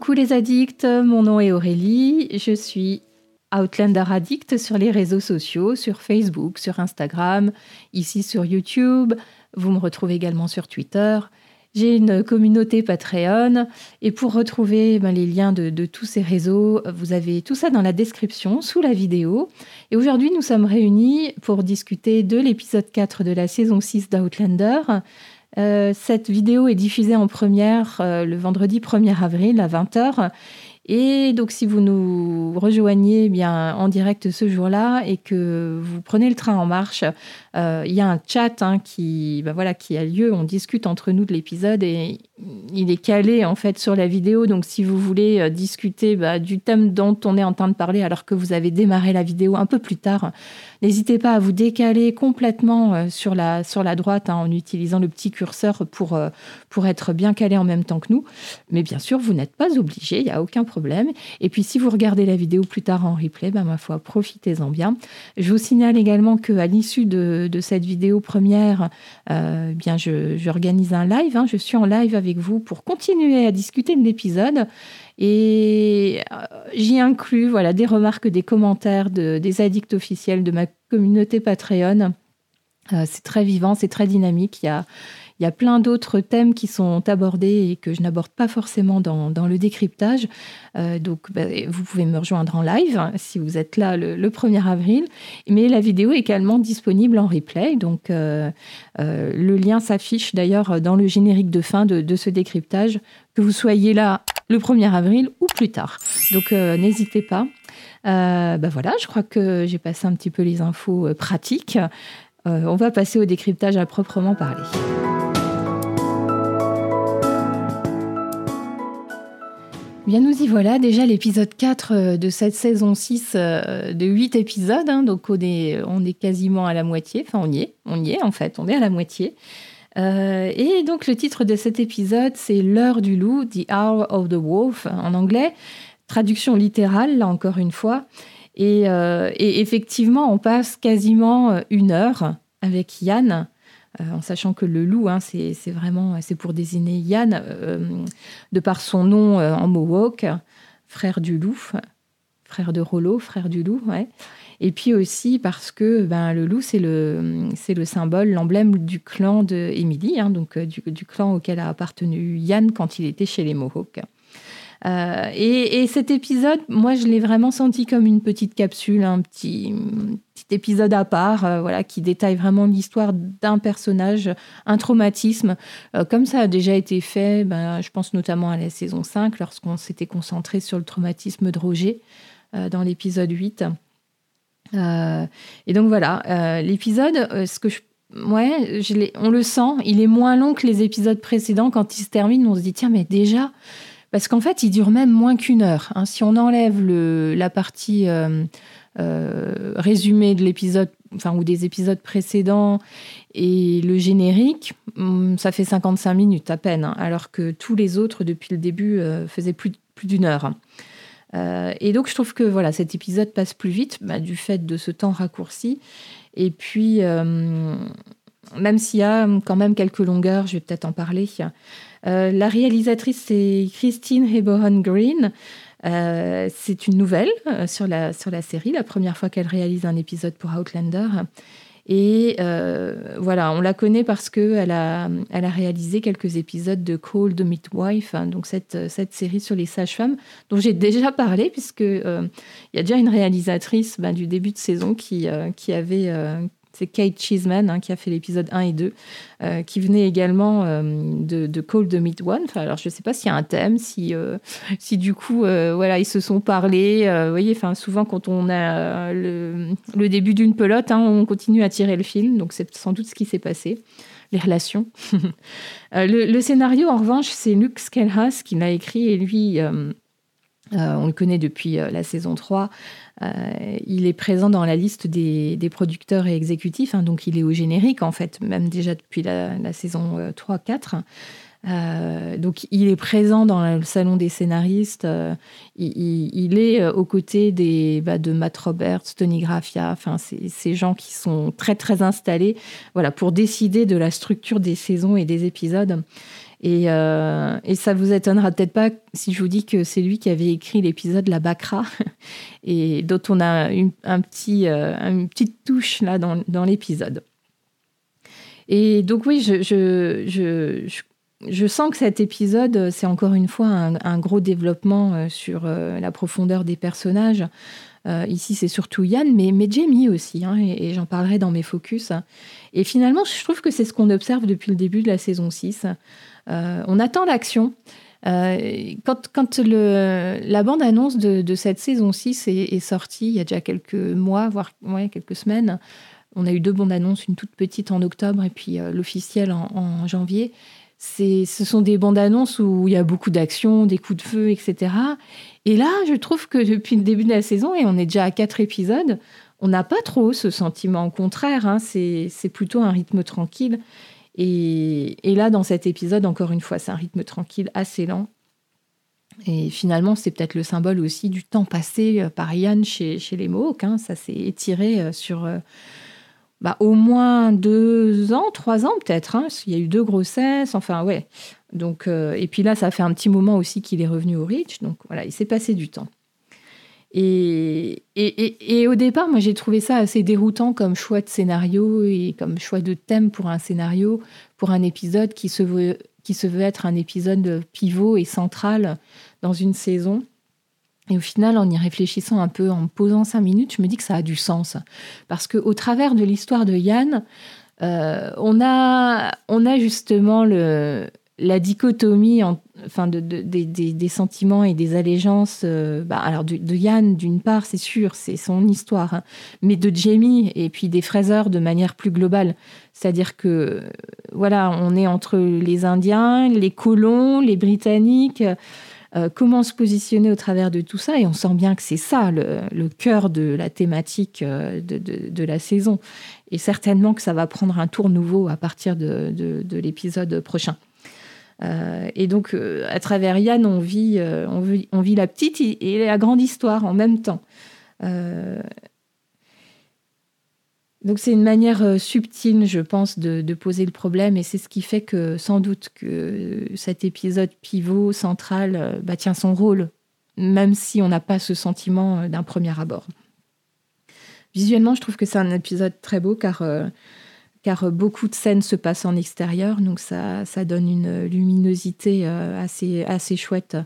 coucou les addicts, mon nom est Aurélie, je suis Outlander Addict sur les réseaux sociaux, sur Facebook, sur Instagram, ici sur YouTube. Vous me retrouvez également sur Twitter. J'ai une communauté Patreon et pour retrouver ben, les liens de, de, tous ces réseaux, vous avez tout ça dans la description sous la vidéo. Et aujourd'hui, nous sommes réunis pour discuter de l'épisode 4 de la saison 6 d'Outlander. Euh, cette vidéo est diffusée en première euh, le vendredi 1er avril à 20h. Et donc, si vous nous rejoignez bien en direct ce jour-là et que vous prenez le train en marche, il y a un chat hein, qui, ben voilà, qui a lieu. On discute entre nous de l'épisode et il est calé en fait sur la vidéo. Donc, si vous voulez discuter bah, du thème dont on est en train de parler alors que vous avez démarré la vidéo un peu plus tard, N'hésitez pas à vous décaler complètement euh, sur la, sur la droite hein, en utilisant le petit curseur pour, euh, pour être bien calé en même temps que nous. Mais bien sûr, vous n'êtes pas obligé, il n'y a aucun problème. Et puis, si vous regardez la vidéo plus tard en replay, ben, ma foi, profitez-en bien. Je vous signale également qu'à l'issue de, de, cette vidéo première, euh, bien, j'organise un live. Hein. je suis en live avec vous pour continuer à discuter de l'épisode. Et euh, j'y inclus voilà, des remarques, des commentaires de, des addicts officiels de ma communauté Patreon. Euh, c'est très vivant, c'est très dynamique. Il y a, il y a plein d'autres thèmes qui sont abordés et que je n'aborde pas forcément dans, le décryptage. Euh, donc, bah, vous pouvez me rejoindre en live hein, si vous êtes là le, 1er avril. Mais la vidéo est également disponible en replay. Donc, euh, euh, le lien s'affiche d'ailleurs dans le générique de fin de, de, ce décryptage, que vous soyez là le 1er avril ou plus tard. Donc, n'hésitez pas. bah voilà, je crois que j'ai passé un petit peu les infos pratiques. on va passer au décryptage à proprement parler. Bien, nous y voilà. Déjà l'épisode 4 euh, de cette saison 6 euh, de 8 épisodes. Hein. donc, on est, on est quasiment à la moitié. Enfin, on y est. On y est, en fait. On est à la moitié. Euh, et donc, le titre de cet épisode, c'est L'heure du loup, The Hour of the Wolf en anglais. Traduction littérale, là encore une fois. Et, et effectivement, on passe quasiment une heure avec Yann en sachant que le loup, hein, c'est vraiment c'est pour désigner Yann, euh, de par son nom euh, en Mohawk, frère du loup, frère de Rollo, frère du loup. Et puis aussi parce que ben, le loup, c'est le, le symbole, l'emblème du clan de hein, donc du, du, clan auquel a appartenu Yann quand il était chez les Mohawks. Euh, et, cet épisode, moi, je l'ai vraiment senti comme une petite capsule, un petit, épisode à part, euh, voilà, qui détaille vraiment l'histoire d'un personnage, un traumatisme, euh, comme ça a déjà été fait. Ben, je pense notamment à la saison 5, lorsqu'on s'était concentré sur le traumatisme de Roger dans l'épisode 8. et donc voilà, l'épisode, ce que je Ouais, on le sent, il est moins long que les épisodes précédents. Quand il se termine, on se dit tiens, mais déjà, parce qu'en fait, il dure même moins qu'une heure. Hein. Si on enlève la partie euh, euh, résumée de l'épisode, enfin, ou des épisodes précédents et le générique, hum, ça fait 55 minutes à peine, hein, alors que tous les autres, depuis le début, euh, faisaient plus, d'une heure. et donc, je trouve que voilà, cet épisode passe plus vite bah, du fait de ce temps raccourci. Et puis, même s'il y a quand même quelques longueurs, je vais peut-être en parler. Euh, la réalisatrice, c'est Christine Hebohan Green. Euh, c'est une nouvelle euh, sur, la, sur la série, la première fois qu'elle réalise un épisode pour Outlander. Et voilà, on la connaît parce qu'elle a, elle a réalisé quelques épisodes de Call the Midwife, hein, donc cette, cette série sur les sages-femmes, dont j'ai déjà parlé, puisque il y a déjà une réalisatrice ben, du début de saison qui, qui avait c'est Kate Cheeseman hein, qui a fait l'épisode 1 et 2, euh, qui venait également euh, de, Call the Meet One. alors, je ne sais pas s'il y a un thème, si, euh, du coup, voilà, ils se sont parlé. vous voyez, souvent, quand on a le, le début d'une pelote, hein, on continue à tirer le film. Donc, c'est sans doute ce qui s'est passé les relations. le, le, scénario, en revanche, c'est Luke Skelhas qui l'a écrit et lui, euh, on le connaît depuis euh, la saison 3. Euh, il est présent dans la liste des, producteurs et exécutifs, hein, donc il est au générique en fait, même déjà depuis la, saison 3-4. donc il est présent dans le salon des scénaristes. Il, est aux côtés des, bah, de Matt Roberts, Tony Graffia, enfin ces gens qui sont très très installés, voilà, pour décider de la structure des saisons et des épisodes. Et, euh, et ça vous étonnera peut-être pas si je vous dis que c'est lui qui avait écrit l'épisode La Bacra, et dont on a une, un petit, euh, une petite touche là dans, dans l'épisode. Et donc oui, je, je, je, je, sens que cet épisode, c'est encore une fois un, gros développement euh, sur euh, la profondeur des personnages. Ici, c'est surtout Yann, mais, mais Jamie aussi, hein, et, et j'en parlerai dans mes focus. Et finalement, je trouve que c'est ce qu'on observe depuis le début de la saison 6. Euh, on attend l'action. Euh, quand, la bande-annonce de, cette saison 6 est, sortie, il y a déjà quelques mois, voire quelques semaines, on a eu deux bandes-annonces, une toute petite en octobre et puis euh, l'officielle en, en, janvier. Ce sont des bandes-annonces où il y a beaucoup d'action, des coups de feu, etc. Et là, je trouve que depuis le début de la saison, et on est déjà à quatre épisodes, on n'a pas trop ce sentiment. Au contraire, hein, c'est plutôt un rythme tranquille. Et, là, dans cet épisode, encore une fois, c'est un rythme tranquille, assez lent. Et finalement, c'est peut-être le symbole aussi du temps passé par Yann chez, chez les Mohawks. Hein. Ça s'est étiré sur euh, bah, au moins deux ans, trois ans peut-être. Hein. Il y a eu deux grossesses, enfin ouais. Donc, euh, et puis là, ça fait un petit moment aussi qu'il est revenu au Rich. Donc voilà, il s'est passé du temps. Et, et, et, au départ, moi, j'ai trouvé ça assez déroutant comme choix de scénario et comme choix de thème pour un scénario, pour un épisode qui se veut, qui se veut être un épisode pivot et central dans une saison. Et au final, en y réfléchissant un peu, en me posant cinq minutes, je me dis que ça a du sens. Parce qu'au travers de l'histoire de Yann, euh, on, a, on a justement le, la dichotomie en, enfin de, de, de, des sentiments et des allégeances, euh, bah, alors de, Yann d'une part, c'est sûr, c'est son histoire, hein, mais de Jamie et puis des Fraser de manière plus globale. C'est-à-dire que voilà, on est entre les Indiens, les colons, les Britanniques. Euh, comment se positionner au travers de tout ça Et on sent bien que c'est ça le, le, cœur de la thématique euh, de, la saison. Et certainement que ça va prendre un tour nouveau à partir de l'épisode prochain. Euh, et donc, euh, à travers Yann, on vit, euh, on, vit, on vit la petite et la grande histoire en même temps. Donc c'est une manière subtile, je pense, de, poser le problème et c'est ce qui fait que sans doute que cet épisode pivot central bah, tient son rôle, même si on n'a pas ce sentiment d'un premier abord. Visuellement, je trouve que c'est un épisode très beau car car beaucoup de scènes se passent en extérieur, donc ça, ça donne une luminosité euh, assez, assez chouette.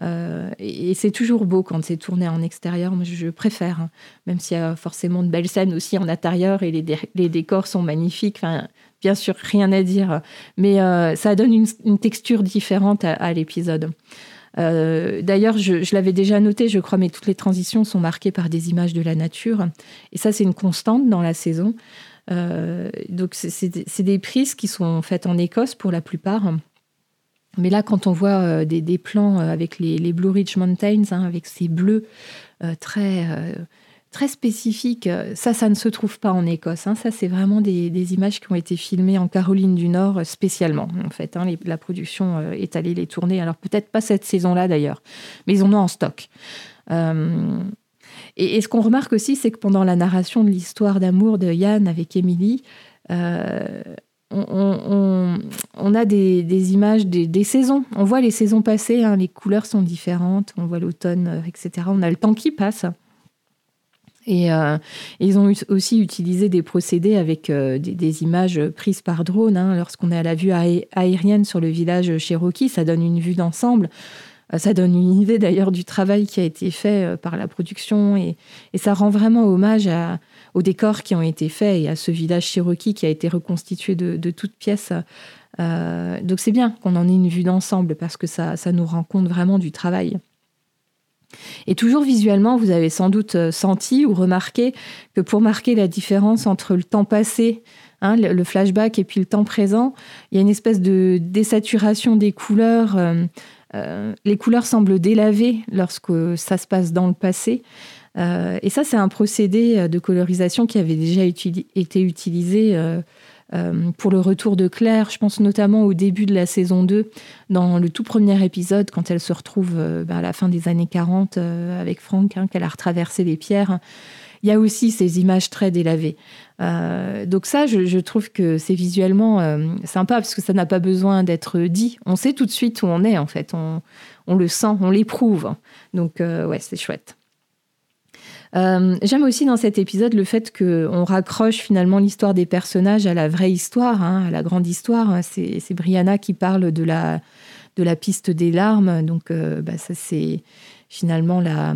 Euh, et, c'est toujours beau quand c'est tourné en extérieur, moi je, préfère, hein, même s'il y a forcément de belles scènes aussi en intérieur et les, les décors sont magnifiques. Enfin, bien sûr, rien à dire, mais euh, ça donne une, texture différente à, l'épisode. D'ailleurs, je l'avais déjà noté, je crois, mais toutes les transitions sont marquées par des images de la nature. Et ça, c'est une constante dans la saison. Euh, donc, c'est des prises qui sont faites en Écosse pour la plupart. Mais là, quand on voit euh, des, plans euh, avec les, Blue Ridge Mountains, hein, avec ces bleus très, très spécifiques, ça, ça ne se trouve pas en Écosse. Hein. Ça, c'est vraiment des, images qui ont été filmées en Caroline du Nord spécialement. En fait, hein. la production est allée les tourner. Alors, peut-être pas cette saison-là d'ailleurs, mais ils en ont en stock. Et, ce qu'on remarque aussi, c'est que pendant la narration de l'histoire d'amour de Yann avec Émilie, euh, on, a des, images des, saisons. On voit les saisons passées, hein, les couleurs sont différentes, on voit l'automne, euh, etc. On a le temps qui passe. Et, euh, ils ont aussi utilisé des procédés avec des, des, images prises par drone. Hein. Lorsqu'on est à la vue aérienne sur le village Cherokee, ça donne une vue d'ensemble. Euh, ça donne une idée d'ailleurs du travail qui a été fait euh, par la production et, ça rend vraiment hommage aux décors qui ont été faits et à ce village Cherokee qui a été reconstitué de, toutes pièces. Euh, donc c'est bien qu'on en ait une vue d'ensemble parce que ça, nous rend compte vraiment du travail. Et toujours visuellement, vous avez sans doute senti ou remarqué que pour marquer la différence entre le temps passé, hein, le, flashback et puis le temps présent, il y a une espèce de désaturation des couleurs. Euh, les couleurs semblent délavées lorsque ça se passe dans le passé. Euh, et ça, c'est un procédé de colorisation qui avait déjà été utilisé euh, euh, pour le retour de Claire. Je pense notamment au début de la saison 2, dans le tout premier épisode, quand elle se retrouve euh, bah, à la fin des années 40 euh, avec Franck, hein, qu'elle a retraversé les pierres. Il y a aussi ces images très délavées. Donc ça, je, trouve que c'est visuellement sympa parce que ça n'a pas besoin d'être dit. On sait tout de suite où on est en fait. On, le sent, on l'éprouve. Donc ouais, c'est chouette. Euh, j'aime aussi dans cet épisode le fait qu'on raccroche finalement l'histoire des personnages à la vraie histoire, hein, à la grande histoire. C'est, Brianna qui parle de la, de la piste des larmes. Donc, euh, bah, ça, c'est finalement la.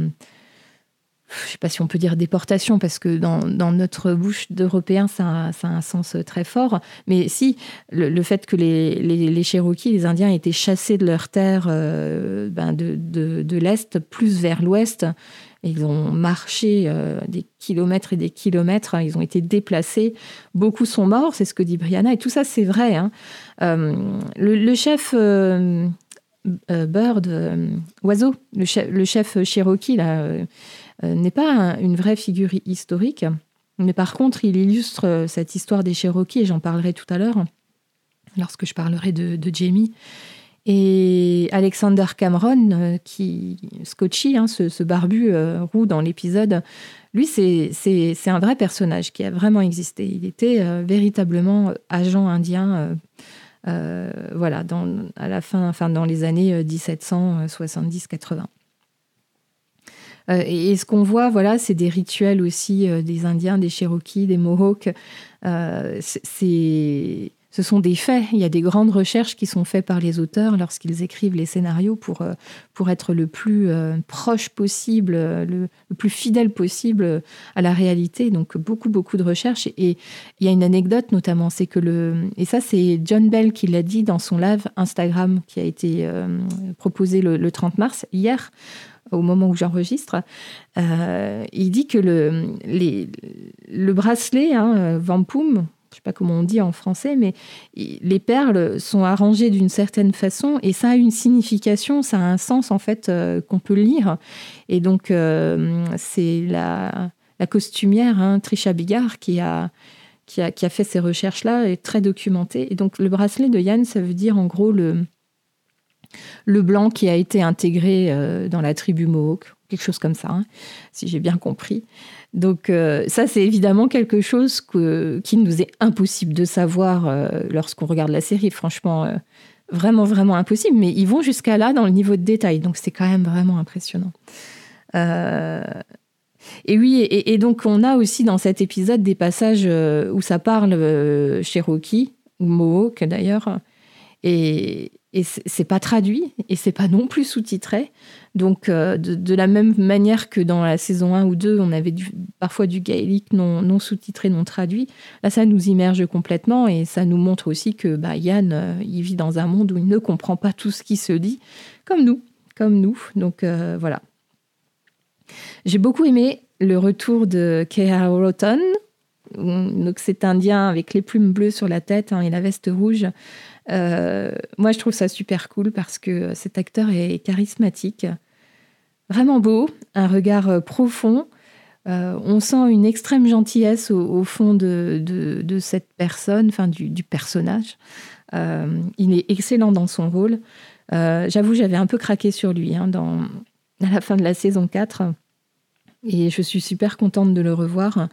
Je ne sais pas si on peut dire déportation, parce que dans, notre bouche d'Européens, ça, a un sens très fort. Mais si, le, fait que les, les, Cherokees, les Indiens, étaient chassés de leur terre euh, ben de, l'Est plus vers l'Ouest, ils ont marché euh, des kilomètres et des kilomètres, hein. ils ont été déplacés. Beaucoup sont morts, c'est ce que dit Brianna, et tout ça, c'est vrai. Hein. Euh, le, chef euh, Bird, Oiseau, le chef, Cherokee, n'est pas une vraie figure historique, mais par contre, il illustre cette histoire des Cherokees, et j'en parlerai tout à l'heure, lorsque je parlerai de, Jamie. Et Alexander Cameron, euh, qui Scotchy, hein, ce, barbu euh, roux dans l'épisode, lui, c'est un vrai personnage qui a vraiment existé. Il était euh, véritablement agent indien, voilà, à la fin, dans les années 1770-80. Et, ce qu'on voit, voilà, c'est des rituels aussi des Indiens, des Cherokees, des Mohawks. c'est ce sont des faits. Il y a des grandes recherches qui sont faites par les auteurs lorsqu'ils écrivent les scénarios pour, euh, pour être le plus euh, proche possible, euh, le, plus fidèle possible à la réalité. Donc beaucoup, beaucoup de recherches. Et il y a une anecdote notamment, c'est que le... Et ça, c'est John Bell qui l'a dit dans son live Instagram qui a été proposé le, 30 mars, hier au moment où j'enregistre, il dit que le, le bracelet hein, Vampum, je sais pas comment on dit en français, mais les perles sont arrangées d'une certaine façon et ça a une signification, ça a un sens en fait euh, qu'on peut lire. Et donc euh, c'est la, costumière hein, Trisha Bigard qui a, qui a, qui a fait ces recherches-là et très documentée. Et donc le bracelet de Yann, ça veut dire en gros le, le blanc qui a été intégré euh, dans la tribu Mohawk, quelque chose comme ça, hein, si j'ai bien compris. Donc euh, ça, c'est évidemment quelque chose que, qui nous est impossible de savoir euh, lorsqu'on regarde la série. Franchement, euh, vraiment, vraiment impossible. Mais ils vont jusqu'à là dans le niveau de détail. Donc c'est quand même vraiment impressionnant. Et oui, et, donc on a aussi dans cet épisode des passages où ça parle Cherokee, ou Mohawk d'ailleurs. Et, et c'est pas traduit et c'est pas non plus sous-titré. Donc, euh, de, la même manière que dans la saison 1 ou 2, on avait parfois du gaélique non, sous-titré, non traduit, là, ça nous immerge complètement et ça nous montre aussi que bah, Yann, euh, il vit dans un monde où il ne comprend pas tout ce qui se dit, comme nous, comme nous. Donc, euh, voilà. J'ai beaucoup aimé le retour de Kea Roton, donc cet Indien avec les plumes bleues sur la tête hein, et la veste rouge. Euh, moi, je trouve ça super cool parce que cet acteur est charismatique, vraiment beau, un regard euh, profond. Euh, on sent une extrême gentillesse au, fond de, de, cette personne, enfin du, personnage. il est excellent dans son rôle. J'avoue, j'avais un peu craqué sur lui hein, dans, à la fin de la saison 4. Et je suis super contente de le revoir.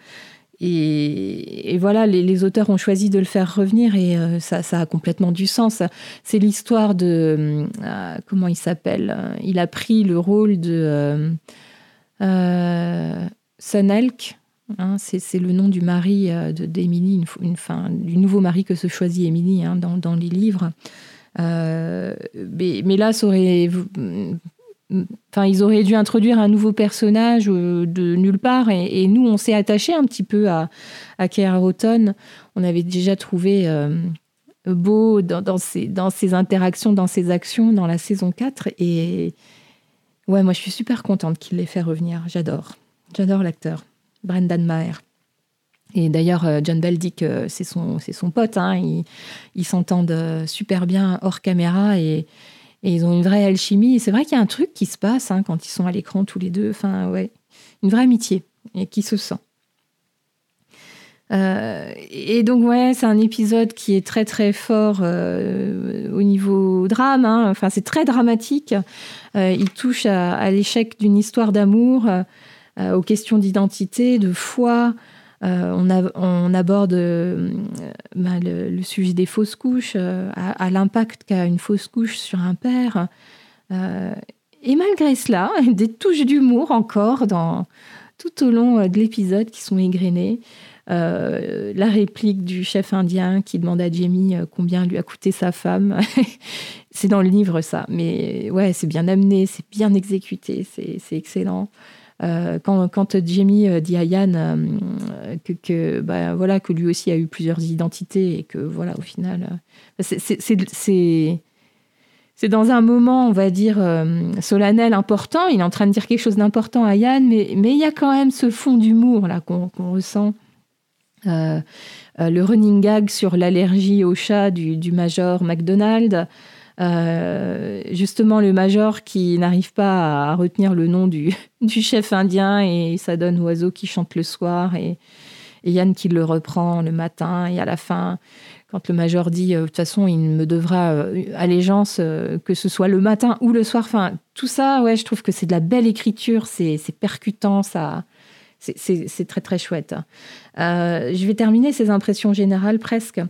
Et, voilà, les, auteurs ont choisi de le faire revenir et euh, ça, a complètement du sens. C'est l'histoire de... Euh, comment il s'appelle Il a pris le rôle de euh. Hein, c'est le nom du mari d'Émilie, une, du nouveau mari que se choisit Émilie hein, dans, les livres. mais, là, ça aurait Enfin, ils auraient dû introduire un nouveau personnage euh, de nulle part. Et, nous, on s'est attaché un petit peu à, à On avait déjà trouvé euh, beau dans, ses, dans interactions, dans ses actions dans la saison 4. Et ouais, moi, je suis super contente qu'il l'ait fait revenir. J'adore. J'adore l'acteur. Brendan Maher. Et d'ailleurs, euh, John Bell dit que c'est son, son pote. Hein. ils s'entendent super bien hors caméra. Et et ils ont une vraie alchimie. Et c'est vrai qu'il y a un truc qui se passe hein, quand ils sont à l'écran tous les deux. Enfin, ouais, une vraie amitié et qui se sent. Euh, et donc ouais, c'est un épisode qui est très très fort euh, au niveau drame. Hein. Enfin, c'est très dramatique. Euh, il touche à, l'échec d'une histoire d'amour, aux questions d'identité, de foi, on, aborde bah, le, sujet des fausses couches, à, l'impact qu'a une fausse couche sur un père. et malgré cela, des touches d'humour encore dans, tout au long de l'épisode qui sont égrenées. Euh, la réplique du chef indien qui demande à Jamie euh, combien lui a coûté sa femme. c'est dans le livre, ça. Mais ouais, c'est bien amené, c'est bien exécuté, c'est excellent. Euh, quand, quand, Jamie dit à Yann que, que, bah, voilà, que lui aussi a eu plusieurs identités et que voilà, au final, c'est dans un moment, on va dire, solennel, important. Il est en train de dire quelque chose d'important à Yann, mais, mais il y a quand même ce fond d'humour là qu'on ressent euh, euh, le running gag sur l'allergie au chat du, major McDonald. Euh, justement, le major qui n'arrive pas à retenir le nom du, chef indien et ça donne oiseau qui chante le soir et, Yann qui le reprend le matin et à la fin, quand le major dit de toute façon il me devra allégeance que ce soit le matin ou le soir. Enfin, tout ça, ouais, je trouve que c'est de la belle écriture, c'est percutant, ça, c'est très très chouette. Euh, je vais terminer ces impressions générales presque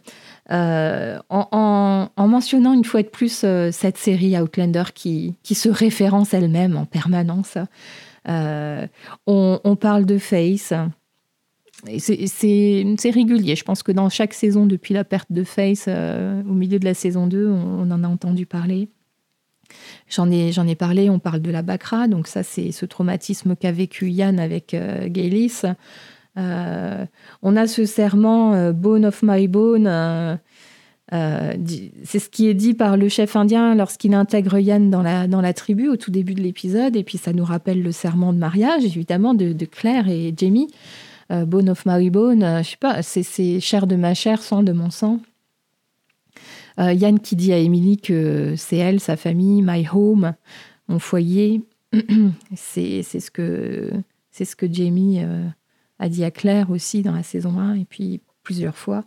euh, en, mentionnant une fois de plus euh, cette série Outlander qui, qui se référence elle-même en permanence. On, parle de Face. C'est régulier. Je pense que dans chaque saison, depuis la perte de Face, au milieu de la saison 2, on en a entendu parler. J'en ai, ai parlé, on parle de la Bacra, donc ça c'est ce traumatisme qu'a vécu Yann avec euh, Gaylis. Euh, on a ce serment euh, Bone of my bone. c'est ce qui est dit par le chef indien lorsqu'il intègre Yann dans la, dans la tribu au tout début de l'épisode. Et puis ça nous rappelle le serment de mariage, évidemment, de, Claire et Jamie. bone of my bone, je sais pas, c'est, chair de ma chair, sang de mon sang. Euh, Yann qui dit à Émilie que c'est elle, sa famille, my home, mon foyer. c'est ce que c'est ce que Jamie euh, a dit à Claire aussi dans la saison 1 et puis plusieurs fois.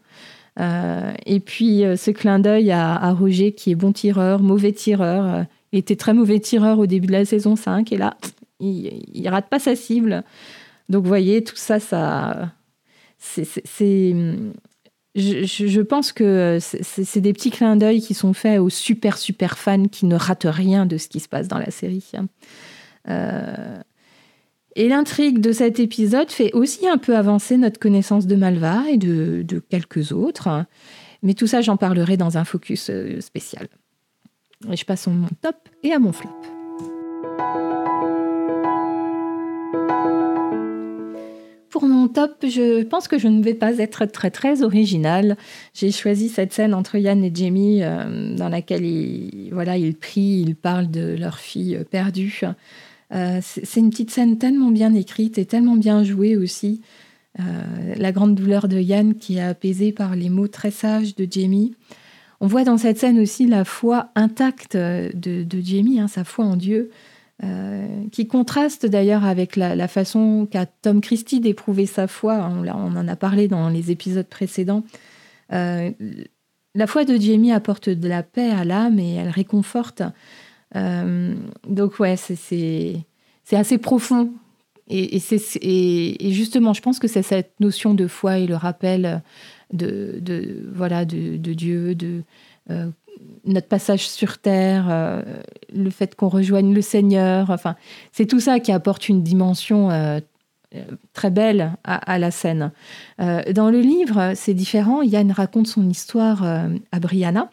Euh, et puis ce clin d'œil à, Roger qui est bon tireur, mauvais tireur. il était très mauvais tireur au début de la saison 5 et là, il, il rate pas sa cible. Donc vous voyez, tout ça, ça c'est je, pense que c'est des petits clins d'œil qui sont faits aux super, super fans qui ne ratent rien de ce qui se passe dans la série. Euh, et l'intrigue de cet épisode fait aussi un peu avancer notre connaissance de Malva et de, quelques autres. Mais tout ça, j'en parlerai dans un focus euh, spécial. Je passe à mon top et à mon flop. Pour mon top, je pense que je ne vais pas être très très originale. J'ai choisi cette scène entre Yann et Jamie euh, dans laquelle voilà, ils prient, ils parlent de leur fille perdue. Euh, c'est une petite scène tellement bien écrite et tellement bien jouée aussi. Euh, la grande douleur de Yann qui est apaisée par les mots très sages de Jamie. On voit dans cette scène aussi la foi intacte de, Jamie, hein, sa foi en Dieu. Euh, qui contraste d'ailleurs avec la, façon qu'a Tom Christie d'éprouver sa foi. On, en a parlé dans les épisodes précédents. La foi de Jamie apporte de la paix à l'âme et elle réconforte. Euh, donc ouais, c'est assez profond. Et, et, justement, je pense que c'est cette notion de foi et le rappel de, de voilà de, Dieu, de notre passage sur Terre, euh, le fait qu'on rejoigne le Seigneur, enfin, c'est tout ça qui apporte une dimension euh, euh, très belle à, la scène. dans le livre, c'est différent. Yann raconte son histoire à Brianna.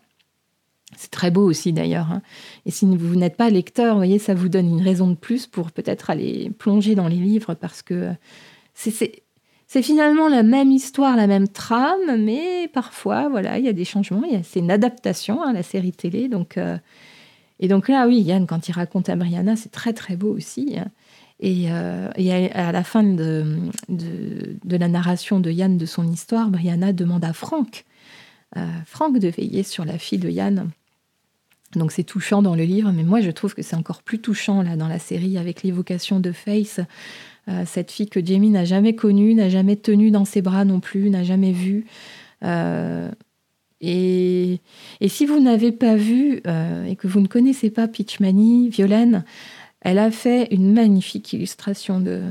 C'est très beau aussi d'ailleurs. Hein. Et si vous n'êtes pas lecteur, voyez, ça vous donne une raison de plus pour peut-être aller plonger dans les livres parce que c'est c'est finalement la même histoire, la même trame, mais parfois, voilà, il y a des changements. C'est une adaptation à hein, la série télé. Donc, euh, et donc là, oui, Yann, quand il raconte à Brianna, c'est très très beau aussi. Hein. Et, euh, à, la fin de, de, la narration de Yann de son histoire, Brianna demande à Franck, euh, Franck de veiller sur la fille de Yann. Donc c'est touchant dans le livre, mais moi je trouve que c'est encore plus touchant là dans la série avec l'évocation de Face, euh, cette fille que Jamie n'a jamais connue, n'a jamais tenue dans ses bras non plus, n'a jamais vue. Euh, et, si vous n'avez pas vu euh, et que vous ne connaissez pas Peach Mani, Violaine, Elle a fait une magnifique illustration de,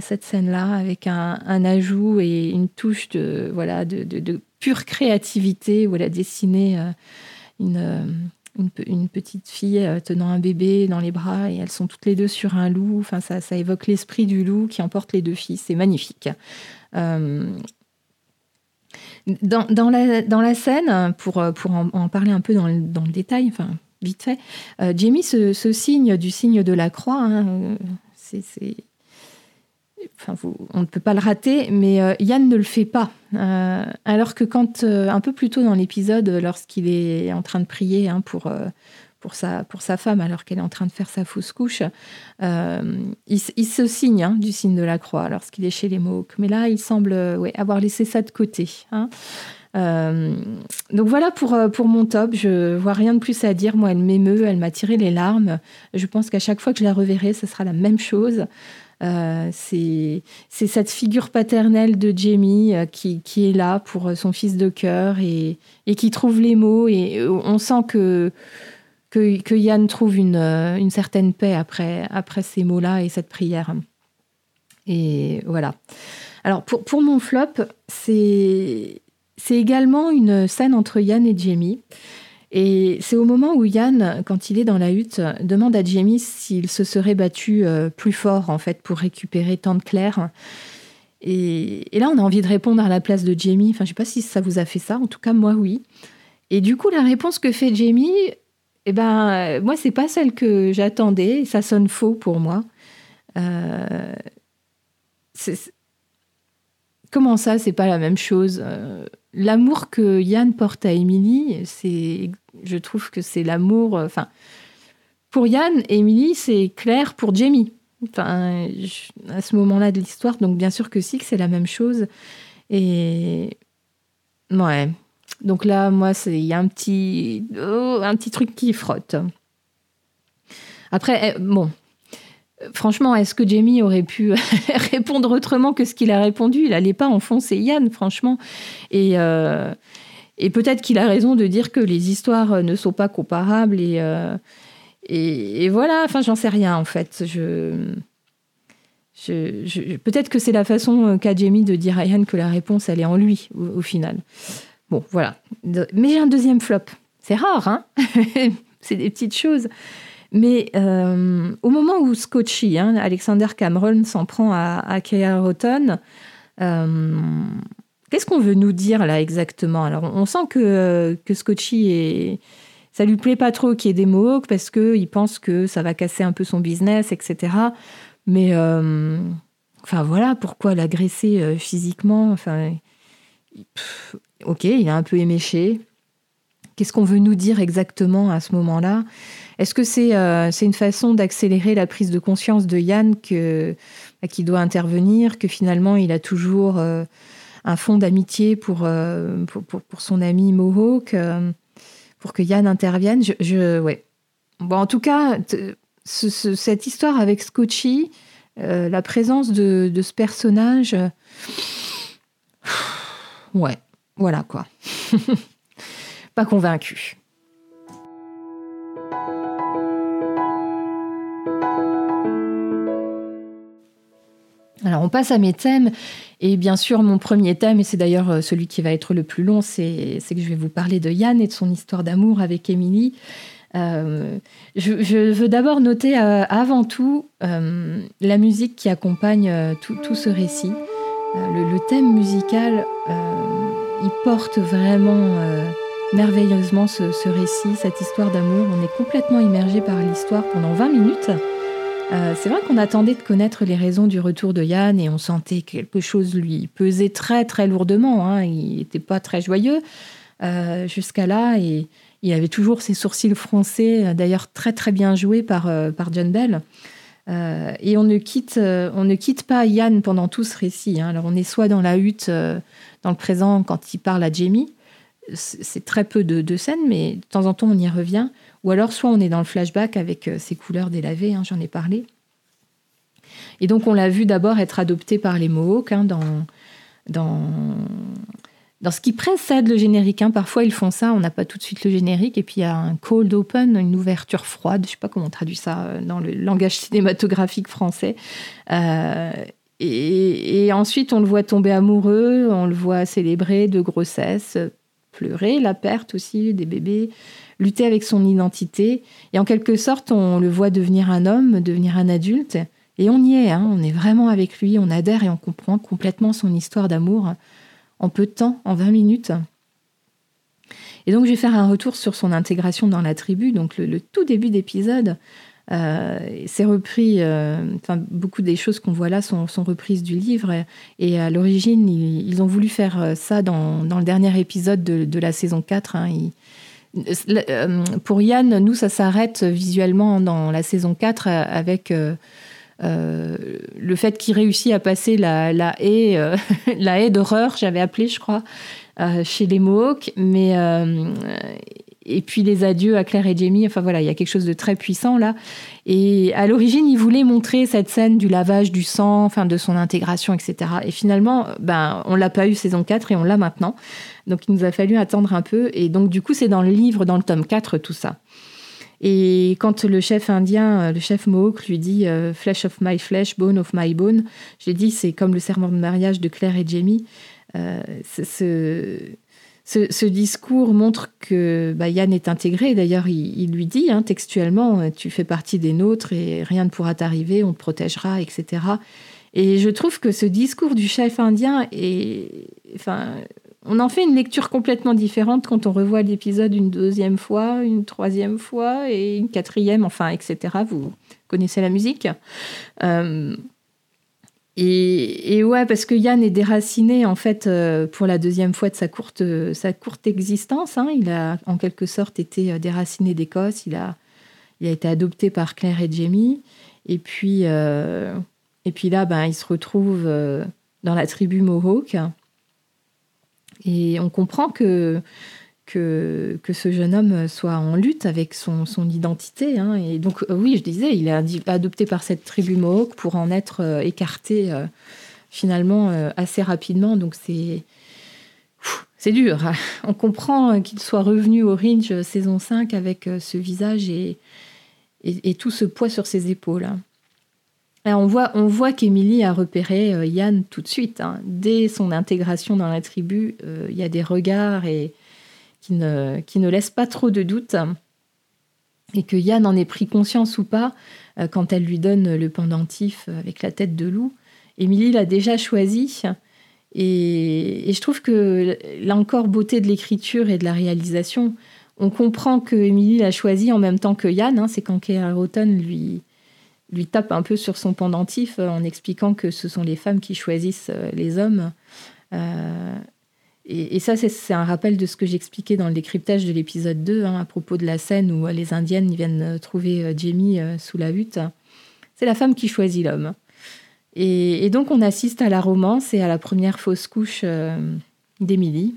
cette scène-là, avec un, ajout et une touche de, voilà, de, pure créativité, où elle a dessiné euh, une, petite fille euh, tenant un bébé dans les bras, et elles sont toutes les deux sur un loup. Enfin, ça, ça évoque l'esprit du loup qui emporte les deux filles. C'est magnifique. Euh, dans, dans, la, dans, la, scène, pour, pour en, parler un peu dans le, dans le détail, enfin, vite fait. Euh, Jamie se, signe du signe de la croix. Hein, c'est, On ne peut pas le rater, mais euh, Yann ne le fait pas. alors que quand, un peu plus tôt dans l'épisode, lorsqu'il est en train de prier hein, pour, pour, sa, pour sa femme, alors qu'elle est en train de faire sa fausse couche, il, se signe hein, du signe de la croix lorsqu'il est chez les Mohawks. Mais là, il semble avoir laissé ça de côté. Euh, donc voilà pour, euh, pour mon top. Je vois rien de plus à dire. Moi, elle m'émeut, elle m'a tiré les larmes. Je pense qu'à chaque fois que je la reverrai, ce sera la même chose. Euh, c'est cette figure paternelle de Jamie euh, qui, est là pour son fils de cœur et, qui trouve les mots. Et on sent que, Yann trouve une, certaine paix après, ces mots-là et cette prière. Et voilà. Alors pour, pour mon flop, c'est également une scène entre Yann et Jamie. Et c'est au moment où Yann, quand il est dans la hutte, demande à Jamie s'il se serait battu euh, plus fort, en fait, pour récupérer tant de Claire. Et, là, on a envie de répondre à la place de Jamie. Enfin, je sais pas si ça vous a fait ça. En tout cas, moi, oui. Et du coup, la réponse que fait Jamie, eh ben, moi, c'est pas celle que j'attendais. Ça sonne faux pour moi. Euh, comment ça, c'est pas la même chose euh, l'amour que Yann porte à Émilie, c'est, je trouve que c'est l'amour. Euh, enfin, pour Yann, Émilie, c'est clair pour Jamie. Enfin, à ce moment-là de l'histoire, donc bien sûr que si, c'est la même chose. Et ouais. Donc là, moi, il y a un petit, oh, un petit truc qui frotte. Après, eh, bon, Franchement, est-ce que Jamie aurait pu répondre autrement que ce qu'il a répondu? Il n'allait pas enfoncer Yann, franchement. Et, euh, et peut-être qu'il a raison de dire que les histoires ne sont pas comparables. Et, euh, et, voilà, enfin, j'en sais rien, en fait. Je, peut-être que c'est la façon qu'a Jamie de dire à Yann que la réponse, elle est en lui, au, au final. Bon, voilà. Mais j'ai un deuxième flop. C'est rare, hein? C'est des petites choses. Mais euh, au moment où Scotchy, hein, Alexander Cameron, s'en prend à, à euh, qu'est-ce qu'on veut nous dire là exactement? Alors, on sent que, que Scotchy est. Ça lui plaît pas trop qu'il y ait des Mohawks parce qu'il pense que ça va casser un peu son business, etc. Mais, euh, voilà, pourquoi l'agresser physiquement? Enfin, ok, il est un peu éméché. Qu'est-ce qu'on veut nous dire exactement à ce moment-là? Est-ce que c'est euh, une façon d'accélérer la prise de conscience de Yann que, bah, qui doit intervenir, que finalement il a toujours euh, un fond d'amitié pour, euh, pour, son ami Mohawk, pour que Yann intervienne? Je, ouais. bon, En tout cas, cette histoire avec Scotchy, la présence de, de ce personnage, ouais, voilà quoi. Pas convaincu. Alors on passe à mes thèmes et bien sûr mon premier thème et c'est d'ailleurs euh, celui qui va être le plus long, c'est que je vais vous parler de Yann et de son histoire d'amour avec Émilie. Euh, je, veux d'abord noter euh, avant tout la musique qui accompagne tout, ce récit. Le, thème musical, il porte vraiment merveilleusement ce, récit, cette histoire d'amour. On est complètement immergé par l'histoire pendant 20 minutes. Euh, c'est vrai qu'on attendait de connaître les raisons du retour de Yann et on sentait que quelque chose lui pesait très très lourdement. Hein. Il n'était pas très joyeux euh, jusqu'à là et il avait toujours ses sourcils froncés, d'ailleurs très très bien joués par, euh, par John Bell. et on ne, quitte, on ne quitte pas Yann pendant tout ce récit. Hein. Alors on est soit dans la hutte, dans le présent, quand il parle à Jamie, c'est très peu de, scènes, mais de temps en temps on y revient. Ou alors, soit on est dans le flashback avec euh, ces couleurs délavées, hein, j'en ai parlé. Et donc, on l'a vu d'abord être adopté par les Mohawks hein, dans, dans, dans ce qui précède le générique. Hein. Parfois, ils font ça, on n'a pas tout de suite le générique, et puis il y a un cold open, une ouverture froide, je ne sais pas comment on traduit ça dans le langage cinématographique français. et, ensuite, on le voit tomber amoureux, on le voit célébrer de grossesse, pleurer, la perte aussi des bébés, lutter avec son identité. Et en quelque sorte, on le voit devenir un homme, devenir un adulte. Et on y est, hein. on est vraiment avec lui, on adhère et on comprend complètement son histoire d'amour en peu de temps, en 20 minutes. Et donc je vais faire un retour sur son intégration dans la tribu, donc le, tout début d'épisode. Euh, c'est repris, euh, beaucoup des choses qu'on voit là sont, reprises du livre. Et, à l'origine, ils, ont voulu faire ça dans, le dernier épisode de, la saison 4. Euh, pour Yann, nous, ça s'arrête visuellement dans la saison 4 euh, avec euh, le fait qu'il réussit à passer la, la haie, haie d'horreur, j'avais appelé, je crois, chez les Mohawks. Mais, et puis les adieux à Claire et Jamie. Enfin voilà, il y a quelque chose de très puissant là. Et à l'origine, il voulait montrer cette scène du lavage du sang, enfin de son intégration, etc. Et finalement, ben, on l'a pas eu saison 4 et on l'a maintenant. Donc il nous a fallu attendre un peu. Et donc du coup, c'est dans le livre, dans le tome 4, tout ça. Et quand le chef indien, le chef Mohawk, lui dit euh, Flesh of my flesh, bone of my bone, j'ai dit c'est comme le serment de mariage de Claire et Jamie. Euh, ce, discours montre que bah, Yann est intégré. D'ailleurs, il, lui dit hein, textuellement Tu fais partie des nôtres et rien ne pourra t'arriver, on te protégera, etc. Et je trouve que ce discours du chef indien est. Enfin, on en fait une lecture complètement différente quand on revoit l'épisode une deuxième fois, une troisième fois et une quatrième, enfin, etc. Vous connaissez la musique. Euh, et, ouais, parce que Yann est déraciné en fait euh, pour la deuxième fois de sa courte, sa courte existence. Hein. Il a en quelque sorte été euh, déraciné d'Écosse. Il a, il a été adopté par Claire et Jamie. Et puis, euh, et puis là, ben, il se retrouve dans la tribu Mohawk. Et on comprend que que, que ce jeune homme soit en lutte avec son, son identité. Hein. Et donc, euh, oui, je disais, il est adopté par cette tribu Mohawk pour en être euh, écarté euh, finalement assez rapidement. Donc, c'est. C'est dur. On comprend qu'il soit revenu au Ringe saison 5 avec ce visage et, et, tout ce poids sur ses épaules. on voit, on voit qu'Émilie a repéré Yann tout de suite. Hein. Dès son intégration dans la tribu, il y a des regards et, qui ne, qui ne laisse pas trop de doutes. Et que Yann en ait pris conscience ou pas, euh, quand elle lui donne le pendentif avec la tête de loup, Émilie l'a déjà choisi. Et, je trouve que là encore, beauté de l'écriture et de la réalisation, on comprend que Émilie l'a choisi en même temps que Yann. Hein. c'est quand Kay Rotten lui, lui tape un peu sur son pendentif en expliquant que ce sont les femmes qui choisissent euh, les hommes. Euh, et, ça, c'est un rappel de ce que j'expliquais dans le décryptage de l'épisode 2, hein, à propos de la scène où les Indiennes viennent euh, trouver euh, Jamie euh, sous la hutte. C'est la femme qui choisit l'homme. Et, donc, on assiste à la romance et à la première fausse couche d'Émilie.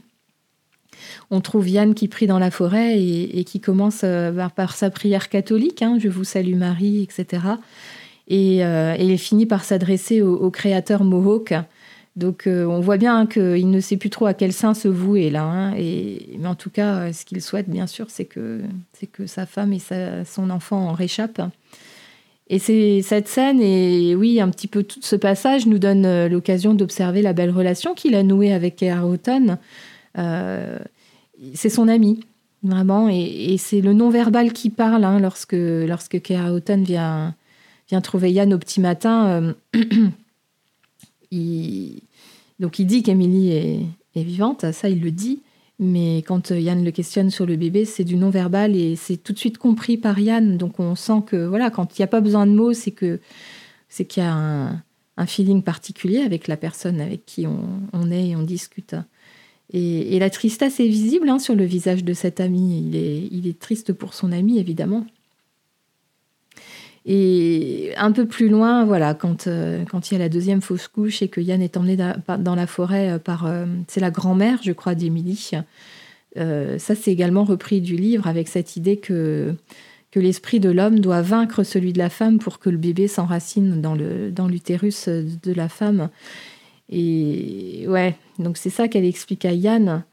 On trouve Yann qui prie dans la forêt et, qui commence par, sa prière catholique, hein, Je vous salue Marie, etc. Et, il finit par s'adresser au, créateur Mohawk donc euh, on voit bien qu'il ne sait plus trop à quel sein se vouer là. Hein. et, mais en tout cas, euh, ce qu'il souhaite bien sûr, c'est que, que sa femme et son enfant en réchappent. Et c'est cette scène et oui, un petit peu tout ce passage nous donne euh, l'occasion d'observer la belle relation qu'il a nouée avec Kea c'est son ami, vraiment, et, c'est le non-verbal qui parle hein, lorsque, lorsque vient, vient trouver Yann au petit matin. donc il dit qu'Émilie est, vivante, ça il le dit, mais quand euh, Yann le questionne sur le bébé, c'est du non-verbal et c'est tout de suite compris par Yann. Donc on sent que voilà, quand il n'y a pas besoin de mots, c'est que c'est qu'il y a un, feeling particulier avec la personne avec qui on, est et on discute. Et, la tristesse est visible hein, sur le visage de cet ami. Il est triste pour son ami, évidemment. Et un peu plus loin, voilà, quand, euh, quand il y a la deuxième fausse couche et que Yann est emmené dans la forêt euh, par, euh, c'est la grand-mère, je crois, d'Émilie. ça, c'est également repris du livre avec cette idée que, que l'esprit de l'homme doit vaincre celui de la femme pour que le bébé s'enracine dans l'utérus de la femme. Et ouais, donc c'est ça qu'elle explique à Yann.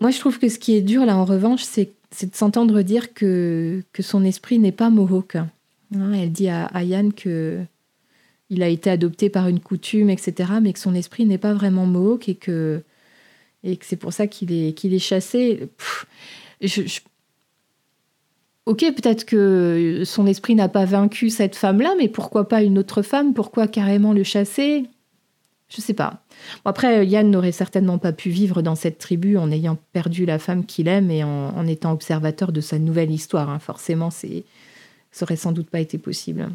Moi, je trouve que ce qui est dur, là, en revanche, c'est de s'entendre dire que, que son esprit n'est pas mohawk. Hein, elle dit à, Yann que il a été adopté par une coutume, etc., mais que son esprit n'est pas vraiment mohawk et que, c'est pour ça qu'il est, qu'il est chassé. Ok, peut-être que son esprit n'a pas vaincu cette femme-là, mais pourquoi pas une autre femme? Pourquoi carrément le chasser? Je sais pas. après, Yann n'aurait certainement pas pu vivre dans cette tribu en ayant perdu la femme qu'il aime et en, étant observateur de sa nouvelle histoire. Hein. Forcément, c'est, ça aurait sans doute pas été possible.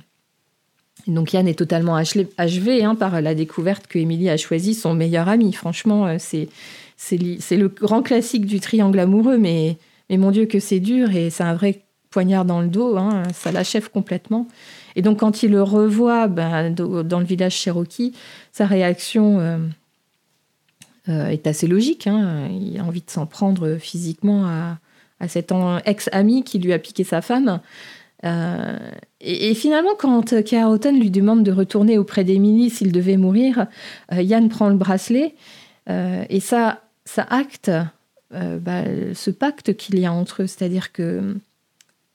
donc Yann est totalement achevé hein, par la découverte que Émilie a choisi son meilleur ami. Franchement, euh, c'est, le grand classique du triangle amoureux, mais, mon Dieu que c'est dur et c'est un vrai poignard dans le dos. Hein. ça l'achève complètement. Et donc, quand il le revoit ben, dans le village Cherokee, sa réaction euh, euh, est assez logique. Hein. Il a envie de s'en prendre physiquement à, cet ex-ami qui lui a piqué sa femme. Euh, et, finalement, quand Houghton lui demande de retourner auprès d'Emily s'il devait mourir, Yann prend le bracelet et ça, ça acte bah, ce pacte qu'il y a entre eux. C'est-à-dire que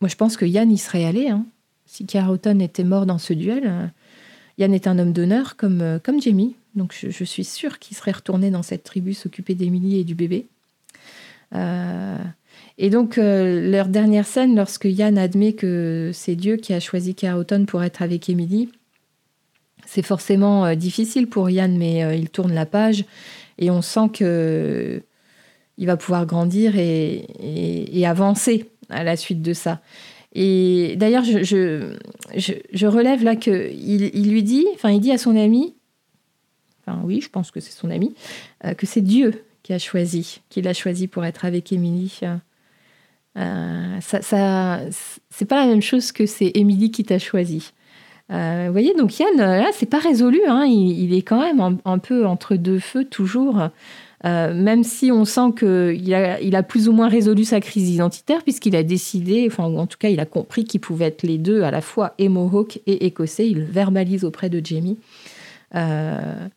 moi, je pense que Yann y serait allé. Hein si Carlton était mort dans ce duel, euh, Yann est un homme d'honneur comme, euh, comme Jamie. Donc je, suis sûre qu'il serait retourné dans cette tribu s'occuper d'Emily et du bébé. Euh, et donc leur dernière scène, lorsque Yann admet que c'est Dieu qui a choisi Carlton pour être avec Emily, c'est forcément difficile pour Yann, mais il tourne la page et on sent que il va pouvoir grandir et, avancer à la suite de ça. Et d'ailleurs, je, relève là qu'il il lui dit, enfin, il dit à son ami, enfin, oui, je pense que c'est son ami, euh, que c'est Dieu qui a choisi, qui l'a choisi pour être avec Émilie. Euh, ça, ça c'est pas la même chose que c'est Émilie qui t'a choisi. Euh, vous voyez, donc Yann, là, c'est pas résolu. Hein, il, est quand même un, peu entre deux feux toujours. Euh, même si on sent qu'il a, il a plus ou moins résolu sa crise identitaire, puisqu'il a décidé, enfin, en tout cas, il a compris qu'il pouvait être les deux, à la fois et Mohawk et écossais. Il verbalise auprès de Jamie. Euh,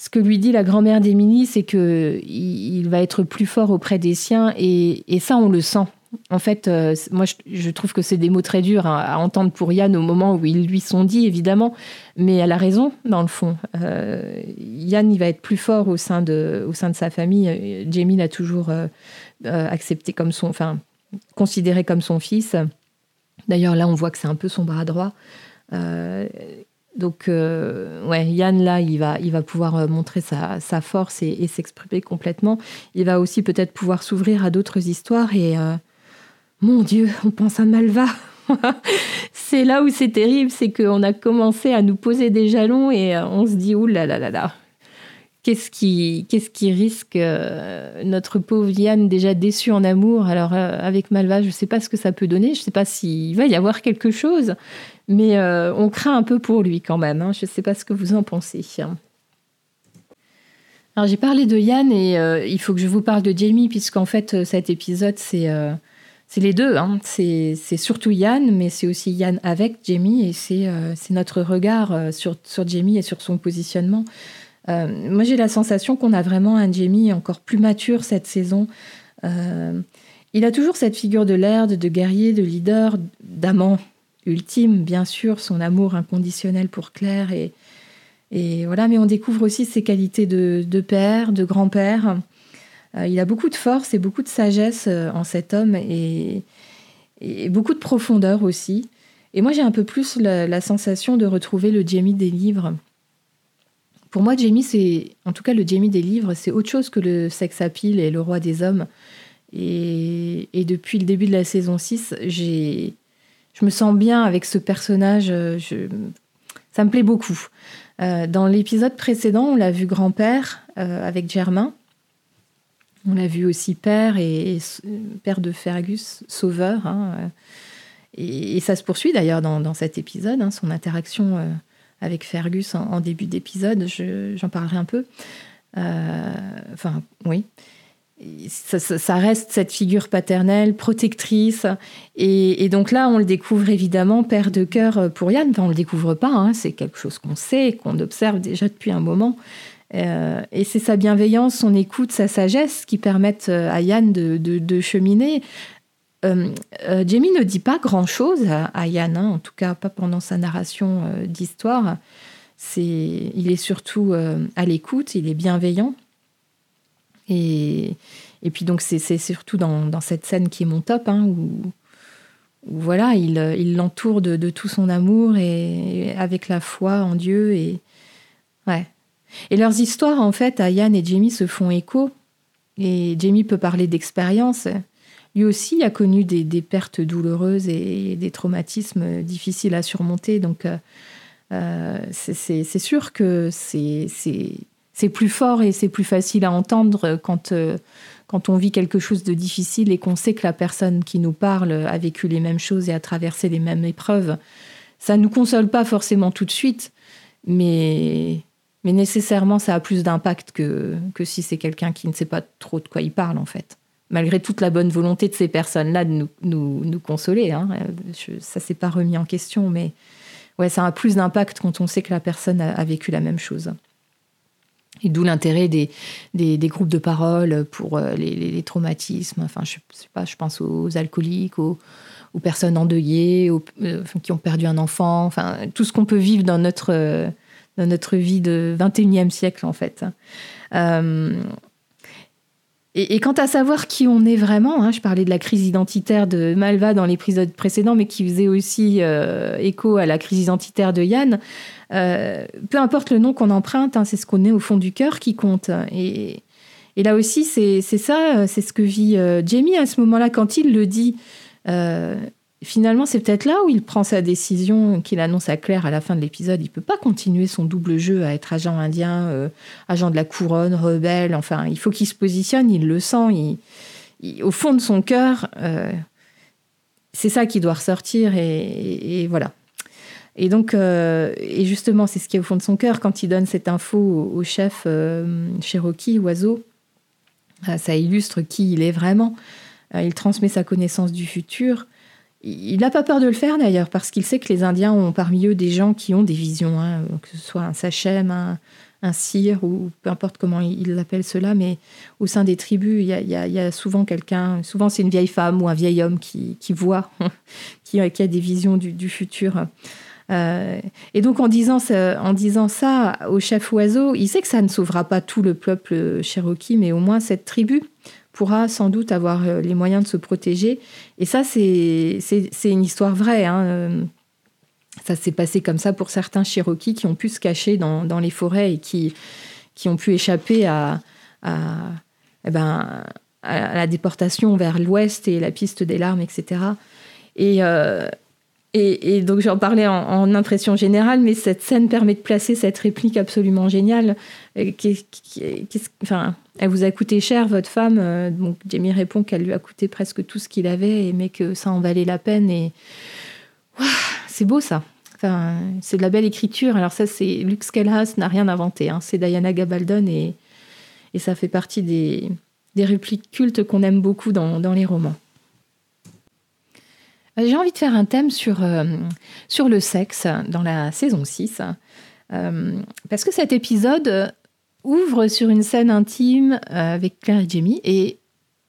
ce que lui dit la grand-mère d'Emily, c'est qu'il il va être plus fort auprès des siens, et, ça, on le sent. En fait, euh, moi, je, trouve que c'est des mots très durs à, entendre pour Yann au moment où ils lui sont dit, évidemment, mais elle a raison, dans le fond. Euh, Yann, il va être plus fort au sein de, au sein de sa famille. Jamie l'a toujours euh, accepté comme son, enfin, considéré comme son fils. D'ailleurs, là, on voit que c'est un peu son bras droit. Donc, ouais, Yann, là, il va, il va pouvoir montrer sa, force et, s'exprimer complètement. Il va aussi peut-être pouvoir s'ouvrir à d'autres histoires et mon Dieu, on pense à Malva. c'est là où c'est terrible, c'est qu'on a commencé à nous poser des jalons et euh, on se dit, ouh là là là là, qu'est-ce qui, qu'est-ce qui risque euh, notre pauvre Yann déjà déçu en amour Alors euh, avec Malva, je ne sais pas ce que ça peut donner, je ne sais pas s'il va y avoir quelque chose, mais on craint un peu pour lui quand même. Hein. Je ne sais pas ce que vous en pensez. Alors j'ai parlé de Yann et il faut que je vous parle de Jamie puisqu'en fait cet épisode c'est les deux. Hein. C'est surtout Yann, mais c'est aussi Yann avec Jamie, et c'est euh, notre regard euh, sur, sur Jamie et sur son positionnement. Euh, moi, j'ai la sensation qu'on a vraiment un Jamie encore plus mature cette saison. il a toujours cette figure de l'erde, de guerrier, de leader, d'amant ultime, bien sûr, son amour inconditionnel pour Claire. Et, et voilà, mais on découvre aussi ses qualités de, père, de grand-père. Euh, il a beaucoup de force et beaucoup de sagesse euh, en cet homme et, beaucoup de profondeur aussi. Et moi, j'ai un peu plus la, sensation de retrouver le Jamie des livres. Pour moi, Jamie, c'est, en tout cas, le Jamie des livres, c'est autre chose que le sex appeal et le roi des hommes. Et, depuis le début de la saison 6, j'ai, je me sens bien avec ce personnage. Je, ça me plaît beaucoup. Euh, dans l'épisode précédent, on l'a vu grand-père avec Germain. On l'a vu aussi père et, père de Fergus, sauveur. Hein, euh, et, ça se poursuit d'ailleurs dans, cet épisode, hein, son interaction euh, avec Fergus en, début d'épisode. J'en parlerai un peu. Euh, enfin, oui. Ça, reste cette figure paternelle, protectrice. Et, donc là, on le découvre évidemment père de cœur pour Yann. Enfin, on le découvre pas, hein. c'est quelque chose qu'on sait, qu'on observe déjà depuis un moment. Euh, et c'est sa bienveillance, son écoute, sa sagesse qui permettent euh, à Yann de, cheminer. Euh, Jamie ne dit pas grand-chose à, Yann, hein. en tout cas pas pendant sa narration d'histoire. Il est surtout à l'écoute, il est bienveillant. Et, et puis donc c'est, surtout dans, cette scène qui est mon top, hein, où, voilà, il, l'entoure de, de, tout son amour et, avec la foi en Dieu. Et ouais, et leurs histoires, en fait, à Yann et Jamie se font écho. Et Jamie peut parler d'expérience. Lui aussi a connu des, pertes douloureuses et des traumatismes difficiles à surmonter. Donc, euh, euh, c'est sûr que c'est plus fort et c'est plus facile à entendre quand, euh, quand on vit quelque chose de difficile et qu'on sait que la personne qui nous parle a vécu les mêmes choses et a traversé les mêmes épreuves. Ça ne nous console pas forcément tout de suite, mais mais nécessairement, ça a plus d'impact que, que si c'est quelqu'un qui ne sait pas trop de quoi il parle, en fait. Malgré toute la bonne volonté de ces personnes-là de nous, nous, consoler. Hein. Je, ça s'est pas remis en question, mais ouais, ça a plus d'impact quand on sait que la personne a, vécu la même chose. Et d'où l'intérêt des, groupes de parole pour euh, les, traumatismes. Enfin, je pense aux alcooliques, aux, personnes endeuillées, aux, euh, qui ont perdu un enfant. Enfin, tout ce qu'on peut vivre dans notre euh, vie de 21e siècle, en fait. Et, quant à savoir qui on est vraiment, hein, je parlais de la crise identitaire de Malva dans l'épisode précédent, mais qui faisait aussi euh, écho à la crise identitaire de Yann. Euh, peu importe le nom qu'on emprunte, hein, c'est ce qu'on est au fond du cœur qui compte. Et, et là aussi, c'est ça, c'est ce que vit Jamie à ce moment-là quand il le dit finalement, c'est peut-être là où il prend sa décision qu'il annonce à Claire à la fin de l'épisode. Il peut pas continuer son double jeu à être agent indien, euh, agent de la couronne, rebelle. Enfin, il faut qu'il se positionne. Il le sent. au fond de son cœur, euh, c'est ça qui doit ressortir. Et, voilà. Et donc, euh, et justement, c'est ce qui est au fond de son cœur quand il donne cette info au, chef Cherokee, Oiseau. ça illustre qui il est vraiment. il transmet sa connaissance du futur. Il n'a pas peur de le faire d'ailleurs, parce qu'il sait que les Indiens ont parmi eux des gens qui ont des visions, hein, que ce soit un sachem, un, un sire, ou peu importe comment ils l'appellent cela, mais au sein des tribus, il y a, souvent quelqu'un, souvent c'est une vieille femme ou un vieil homme qui, voit, qui, a des visions du, futur. Euh, et donc en disant, ça, en disant ça au chef oiseau, il sait que ça ne sauvera pas tout le peuple cherokee, mais au moins cette tribu pourra sans doute avoir euh, les moyens de se protéger. Et ça, c'est une histoire vraie. Hein. Euh, ça s'est passé comme ça pour certains Cherokees qui ont pu se cacher dans, dans les forêts et qui, qui ont pu échapper à, à, eh ben, à la déportation vers l'ouest et la piste des larmes, etc. Et, et, donc j'en parlais en, impression générale, mais cette scène permet de placer cette réplique absolument géniale. Enfin, elle vous a coûté cher, votre femme. Euh, donc Jamie répond qu'elle lui a coûté presque tout ce qu'il avait, mais que ça en valait la peine. Et c'est beau ça. C'est de la belle écriture. Alors ça, c'est Luke Skellhaus n'a rien inventé. Hein. C'est Diana Gabaldon et, ça fait partie des, répliques cultes qu'on aime beaucoup dans les romans. Euh, j'ai envie de faire un thème sur, euh, sur le sexe dans la saison 6. Euh, parce que cet épisode ouvre sur une scène intime avec Claire et Jamie. Et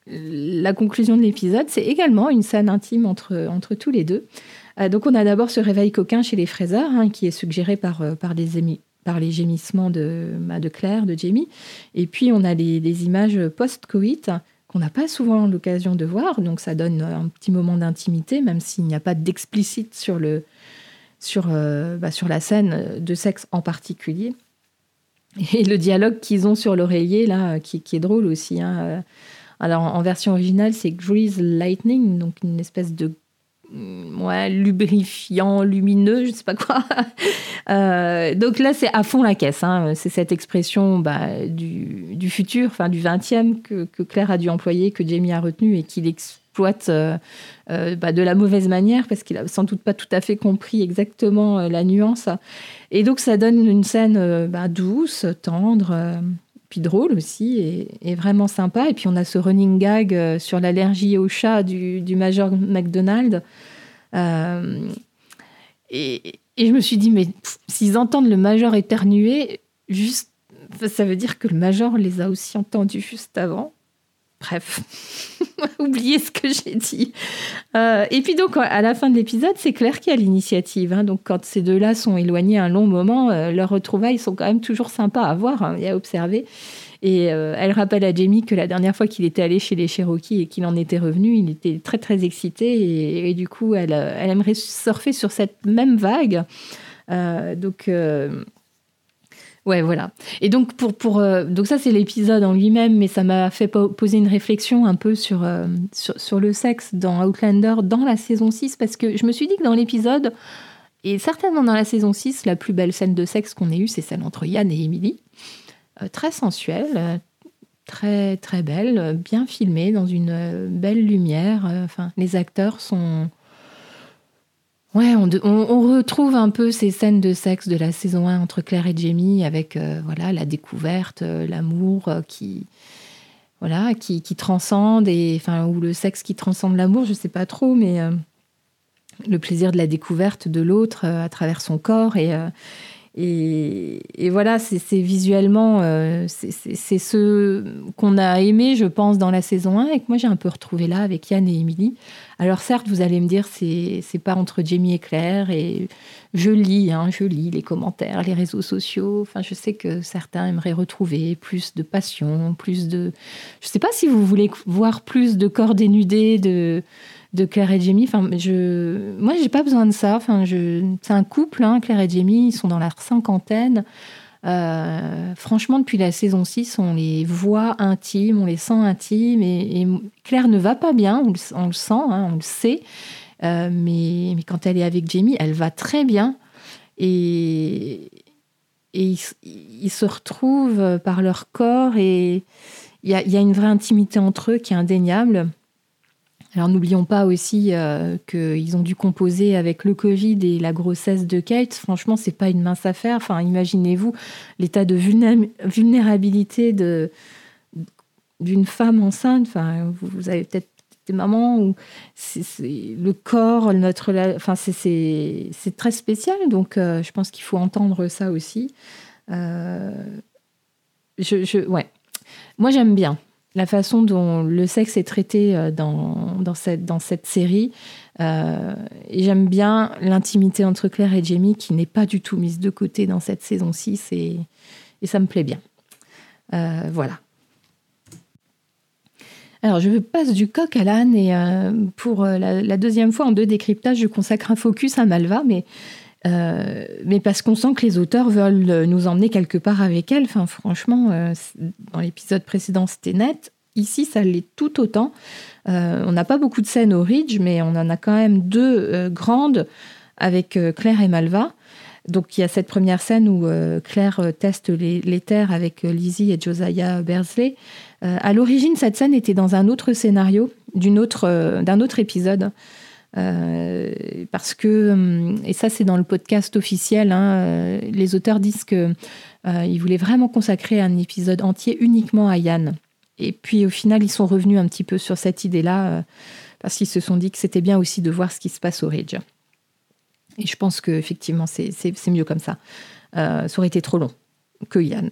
la conclusion de l'épisode, c'est également une scène intime entre, entre tous les deux. donc on a d'abord ce réveil coquin chez les Fraser, hein, qui est suggéré par, par, les, par les gémissements de, bah, de Claire, de Jamie. Et puis on a les, les images post-coït qu'on n'a pas souvent l'occasion de voir. Donc ça donne un petit moment d'intimité, même s'il n'y a pas d'explicite sur, le, sur, euh, bah, sur la scène de sexe en particulier. Et le dialogue qu'ils ont sur l'oreiller, là, qui, qui, est drôle aussi. Hein. Alors en version originale, c'est Grease Lightning, donc une espèce de ouais, lubrifiant, lumineux, je sais pas quoi. Euh, donc là, c'est à fond la caisse. Hein. C'est cette expression bah, du, futur, enfin du 20e, que, Claire a dû employer, que Jamie a retenu et qu'il exploite euh, euh, bah, de la mauvaise manière parce qu'il a sans doute pas tout à fait compris exactement la nuance. Et donc, ça donne une scène bah, douce, tendre puis drôle aussi et, vraiment sympa. Et puis on a ce running gag sur l'allergie au chat du, du Major McDonald. et, et, je me suis dit, mais s'ils entendent le Major éternuer, juste, ça veut dire que le Major les a aussi entendus juste avant. Bref, oubliez ce que j'ai dit. Euh, et puis donc, à la fin de l'épisode, c'est Claire qui a l'initiative. Hein. Donc, quand ces deux-là sont éloignés un long moment, euh, leurs retrouvailles sont quand même toujours sympas à voir hein, et à observer. Et euh, elle rappelle à Jamie que la dernière fois qu'il était allé chez les Cherokees et qu'il en était revenu, il était très très excité et, du coup, elle, elle, aimerait surfer sur cette même vague. donc Ouais, voilà. Et donc, pour, pour, euh, donc ça, c'est l'épisode en lui-même, mais ça m'a fait poser une réflexion un peu sur, euh, sur, le sexe dans Outlander dans la saison 6, parce que je me suis dit que dans l'épisode, et certainement dans la saison 6, la plus belle scène de sexe qu'on ait eue, c'est celle entre Yann et Emily. Euh, très sensuelle, très, très belle, bien filmée, dans une belle lumière. Enfin, les acteurs sont Ouais, on, retrouve un peu ces scènes de sexe de la saison 1 entre Claire et Jamie avec euh, voilà la découverte, euh, l'amour euh, qui voilà qui, transcende et enfin ou le sexe qui transcende l'amour, je sais pas trop, mais le plaisir de la découverte de l'autre à travers son corps et et, voilà, c'est visuellement, euh, c'est ce qu'on a aimé, je pense, dans la saison 1 et que moi j'ai un peu retrouvé là avec Yann et Émilie. Alors certes, vous allez me dire, c'est pas entre Jamie et Claire et je lis, hein, je lis les commentaires, les réseaux sociaux. Enfin, je sais que certains aimeraient retrouver plus de passion, plus de. Je sais pas si vous voulez voir plus de corps dénudés, de de Claire et Jamie. Enfin, je, moi, j'ai pas besoin de ça. Enfin, c'est un couple, hein, Claire et Jamie, ils sont dans la cinquantaine. Euh, franchement, depuis la saison 6, on les voit intimes, on les sent intimes. Et, Claire ne va pas bien, on le, sent, hein, on le sait. Euh, mais, mais, quand elle est avec Jamie, elle va très bien. Et, et ils, se retrouvent par leur corps et il y a, une vraie intimité entre eux qui est indéniable. Alors n'oublions pas aussi euh, qu'ils ont dû composer avec le Covid et la grossesse de Kate. Franchement, c'est pas une mince affaire. Imaginez-vous l'état de vulnérabilité d'une femme enceinte. Enfin, vous, avez peut-être des mamans où le corps, notre, enfin c'est, très spécial. Donc, euh, je pense qu'il faut entendre ça aussi. Euh, moi j'aime bien la façon dont le sexe est traité euh, dans, dans, cette, série. Euh, j'aime bien l'intimité entre Claire et Jamie qui n'est pas du tout mise de côté dans cette saison 6 et, et ça me plaît bien. Euh, voilà. Alors, je passe du coq à l'âne et pour la, la, deuxième fois en deux décryptages, je consacre un focus à Malva, mais euh, mais parce qu'on sent que les auteurs veulent nous emmener quelque part avec elles. Enfin, franchement, euh, dans l'épisode précédent, c'était net. Ici, ça l'est tout autant. Euh, on n'a pas beaucoup de scènes au Ridge, mais on en a quand même deux grandes avec Claire et Malva. Donc, il y a cette première scène où Claire teste les, terres avec Lizzie et Josiah Bersley. à l'origine, cette scène était dans un autre scénario, d'un autre épisode. Euh, parce que, hum, et ça c'est dans le podcast officiel, hein, euh, les auteurs disent qu'ils euh, voulaient vraiment consacrer un épisode entier uniquement à Yann. Et puis au final, ils sont revenus un petit peu sur cette idée-là, parce qu'ils se sont dit que c'était bien aussi de voir ce qui se passe au Ridge. Et je pense qu'effectivement, c'est mieux comme ça. ça aurait été trop long que Yann.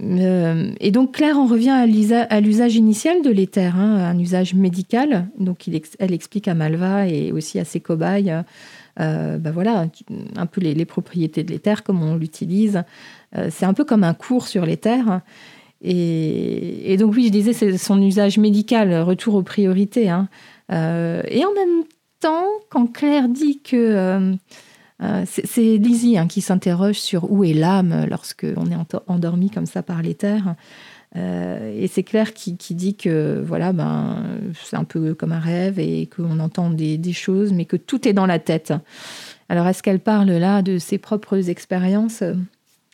Euh, et donc Claire en revient à l'usage initial de l'éther, hein, un usage médical. Donc elle explique à Malva et aussi à ses cobayes, bah voilà, un peu les, propriétés de l'éther, comment on l'utilise. Euh, c'est un peu comme un cours sur l'éther. Et, donc oui, je disais, c'est son usage médical, retour aux priorités. Hein. et en même temps, quand Claire dit que euh, c'est Lizzie hein, qui s'interroge sur où est l'âme lorsqu'on est endormi comme ça par l'éther. Euh, et c'est Claire qui, dit que voilà, ben, c'est un peu comme un rêve et qu'on entend des, choses, mais que tout est dans la tête. Alors, est-ce qu'elle parle là de ses propres expériences?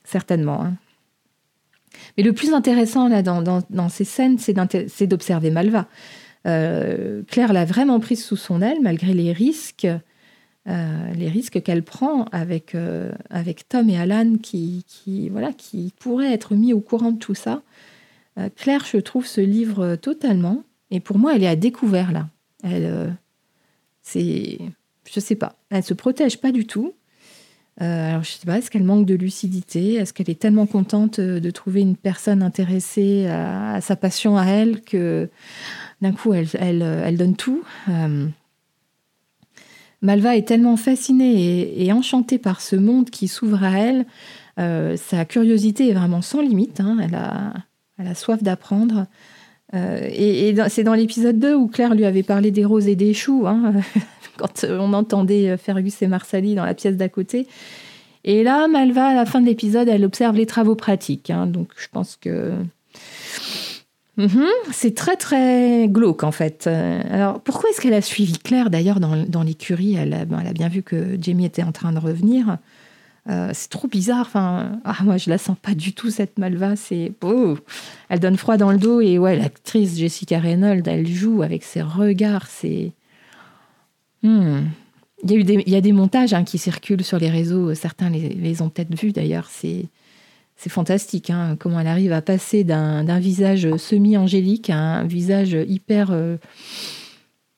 Certainement. Hein. Mais le plus intéressant là dans, ces scènes, c'est d'observer Malva. Euh, Claire l'a vraiment prise sous son aile, malgré les risques les risques qu'elle prend avec, avec Tom et Alan qui, qui, voilà, qui pourraient être mis au courant de tout ça. Claire, je trouve ce livre totalement. Et pour moi, elle est à découvert là. Elle, c'est, je sais pas, elle se protège pas du tout. Euh, alors, je sais pas, est-ce qu'elle manque de lucidité? Est-ce qu'elle est tellement contente euh, de trouver une personne intéressée à, sa passion à elle que d'un coup, elle, elle, euh, elle, donne tout? Malva est tellement fascinée et, enchantée par ce monde qui s'ouvre à elle. sa curiosité est vraiment sans limite. Hein. Elle, a, soif d'apprendre. et, et c'est dans l'épisode 2 où Claire lui avait parlé des roses et des choux. Hein. quand euh, on entendait euh, Fergus et Marsali dans la pièce d'à côté. Et là, Malva, à la fin de l'épisode, elle observe les travaux pratiques. Hein. donc, je pense que mhm, c'est très, très glauque, en fait. Euh, alors, pourquoi est-ce qu'elle a suivi Claire D'ailleurs, dans, l'écurie, elle, a bien vu que Jamie était en train de revenir. c'est trop bizarre. Enfin, ah, moi, je la sens pas du tout, cette Malva. C'est. Oh, elle donne froid dans le dos. Et ouais, l'actrice Jessica Reynolds, elle joue avec ses regards. C'est. Hmm. Il, y a eu des, il y a des montages hein, qui circulent sur les réseaux, certains les, ont peut-être vus d'ailleurs, c'est, c'est fantastique hein, comment elle arrive à passer d'un, visage semi-angélique à un visage hyper euh,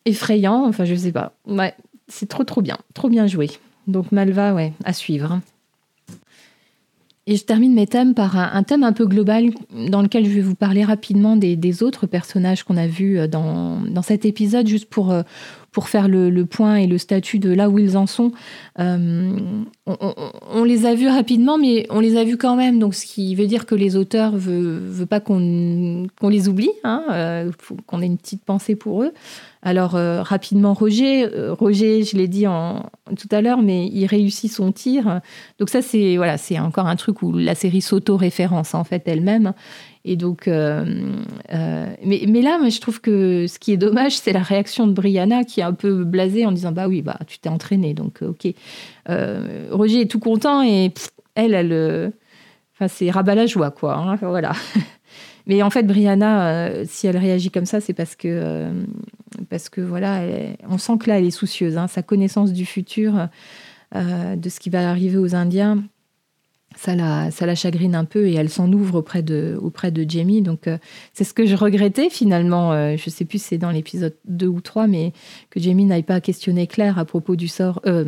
effrayant, enfin je sais pas. Ouais, c'est trop trop bien, trop bien joué. Donc Malva, ouais, à suivre. Et je termine mes thèmes par un, thème un peu global dans lequel je vais vous parler rapidement des, des autres personnages qu'on a vus euh, dans, dans, cet épisode, juste pour, euh, pour faire le, point et le statut de là où ils en sont. Euh, on, les a vus rapidement, mais on les a vus quand même. Donc, ce qui veut dire que les auteurs ne veulent, pas qu'on les oublie, hein, euh, qu'on ait une petite pensée pour eux. Alors, euh, rapidement, Roger. Roger, je l'ai dit tout à l'heure, mais il réussit son tir. Donc, ça, c'est voilà, encore un truc où la série s'auto-référence en fait elle-même. Et donc, euh, euh, mais, là, je trouve que ce qui est dommage, c'est la réaction de Brianna qui est un peu blasée en disant bah oui, bah tu t'es entraîné, donc euh, ok. Roger est tout content et elle, elle, enfin c'est rabat la joie quoi. Hein, voilà. Mais en fait, Brianna, si elle réagit comme ça, c'est parce que parce que voilà, on sent que là, elle est soucieuse. Hein, sa connaissance du futur, de ce qui va arriver aux Indiens ça la, chagrine un peu et elle s'en ouvre auprès de, auprès de Jamie. Donc, euh, c'est ce que je regrettais finalement. Euh, je sais plus si c'est dans l'épisode 2 ou 3, mais que Jamie n'aille pas questionner Claire à propos du sort. Euh,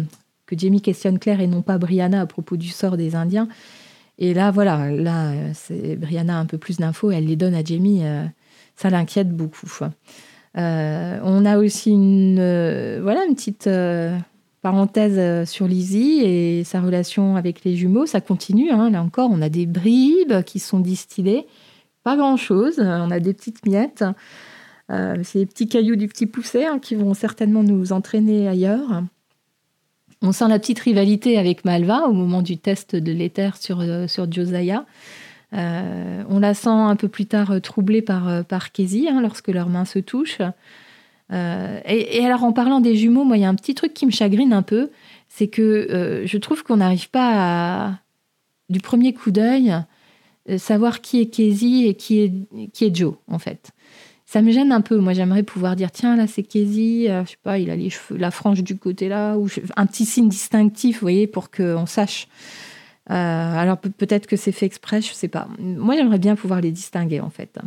que Jamie questionne Claire et non pas Brianna à propos du sort des Indiens. Et là, voilà, là, Brianna a un peu plus d'infos, elle les donne à Jamie. ça l'inquiète beaucoup. on a aussi une, voilà, une petite Parenthèse euh, sur Lizzie et sa relation avec les jumeaux, ça continue. Hein. Là encore, on a des bribes qui sont distillées. Pas grand-chose. On a des petites miettes. Euh, c'est les petits cailloux du petit poussé hein, qui vont certainement nous entraîner ailleurs. On sent la petite rivalité avec Malva au moment du test de l'éther sur, euh, sur Josiah. on la sent un peu plus tard troublée par, par hein, lorsque leurs mains se touchent. Euh, et, alors, en parlant des jumeaux, moi, il y a un petit truc qui me chagrine un peu, c'est que euh, je trouve qu'on n'arrive pas à, du premier coup d'œil, euh, savoir qui est Casey et qui est, qui est Joe, en fait. Ça me gêne un peu. Moi, j'aimerais pouvoir dire tiens, là, c'est Casey, je sais pas, il a les cheveux, la frange du côté là, ou un petit signe distinctif, vous voyez, pour qu'on sache. alors, peut-être que c'est fait exprès, je sais pas. Moi, j'aimerais bien pouvoir les distinguer, en fait.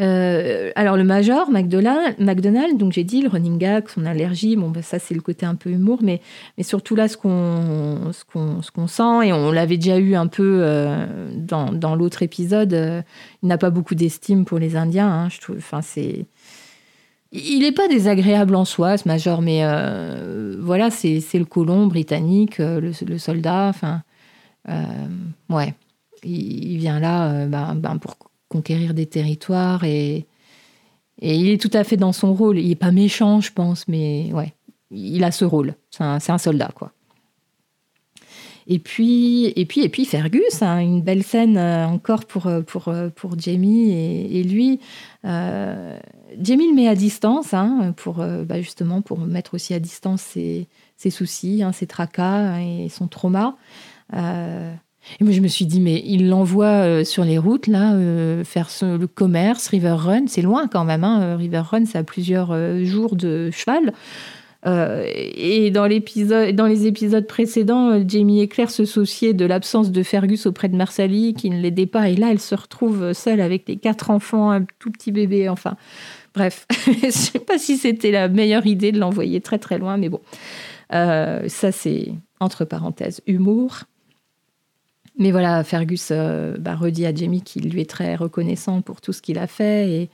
Euh, alors le major, McDonald, donc j'ai dit le running gag, son allergie, bon bah, ça c'est le côté un peu humour, mais, mais surtout là ce qu'on ce qu'on, ce qu'on sent, et on l'avait déjà eu un peu euh, dans, dans, l'autre épisode, euh, il n'a pas beaucoup d'estime pour les Indiens, hein, je trouve, enfin c'est... Il n'est pas désagréable en soi, ce major, mais voilà, c'est, le colon britannique, le, soldat, enfin... ouais, il, vient là ben, ben pour conquérir des territoires et, et il est tout à fait dans son rôle. Il n'est pas méchant, je pense, mais ouais, il a ce rôle. C'est un, soldat, quoi. Et puis, et puis, et puis Fergus, hein, une belle scène euh, encore pour, euh, pour, euh, pour Jamie et, lui. Jamie le met à distance, hein, pour, bah, justement pour mettre aussi à distance ses, soucis, hein, ses tracas et son trauma. Et moi, je me suis dit, mais il l'envoie euh, sur les routes, là, euh, faire le commerce, River Run. C'est loin quand même. Hein. Euh, River Run, c'est à plusieurs jours de cheval. et dans, dans les épisodes précédents, Jamie et Claire se souciaient de l'absence de Fergus auprès de Marsali, qui ne l'aidait pas. Et là, elle se retrouve seule avec les quatre enfants, un tout petit bébé. Enfin, bref, je ne sais pas si c'était la meilleure idée de l'envoyer très très loin, mais bon. ça, c'est entre parenthèses humour. Mais voilà, Fergus euh, bah, redit à Jamie qu'il lui est très reconnaissant pour tout ce qu'il a fait.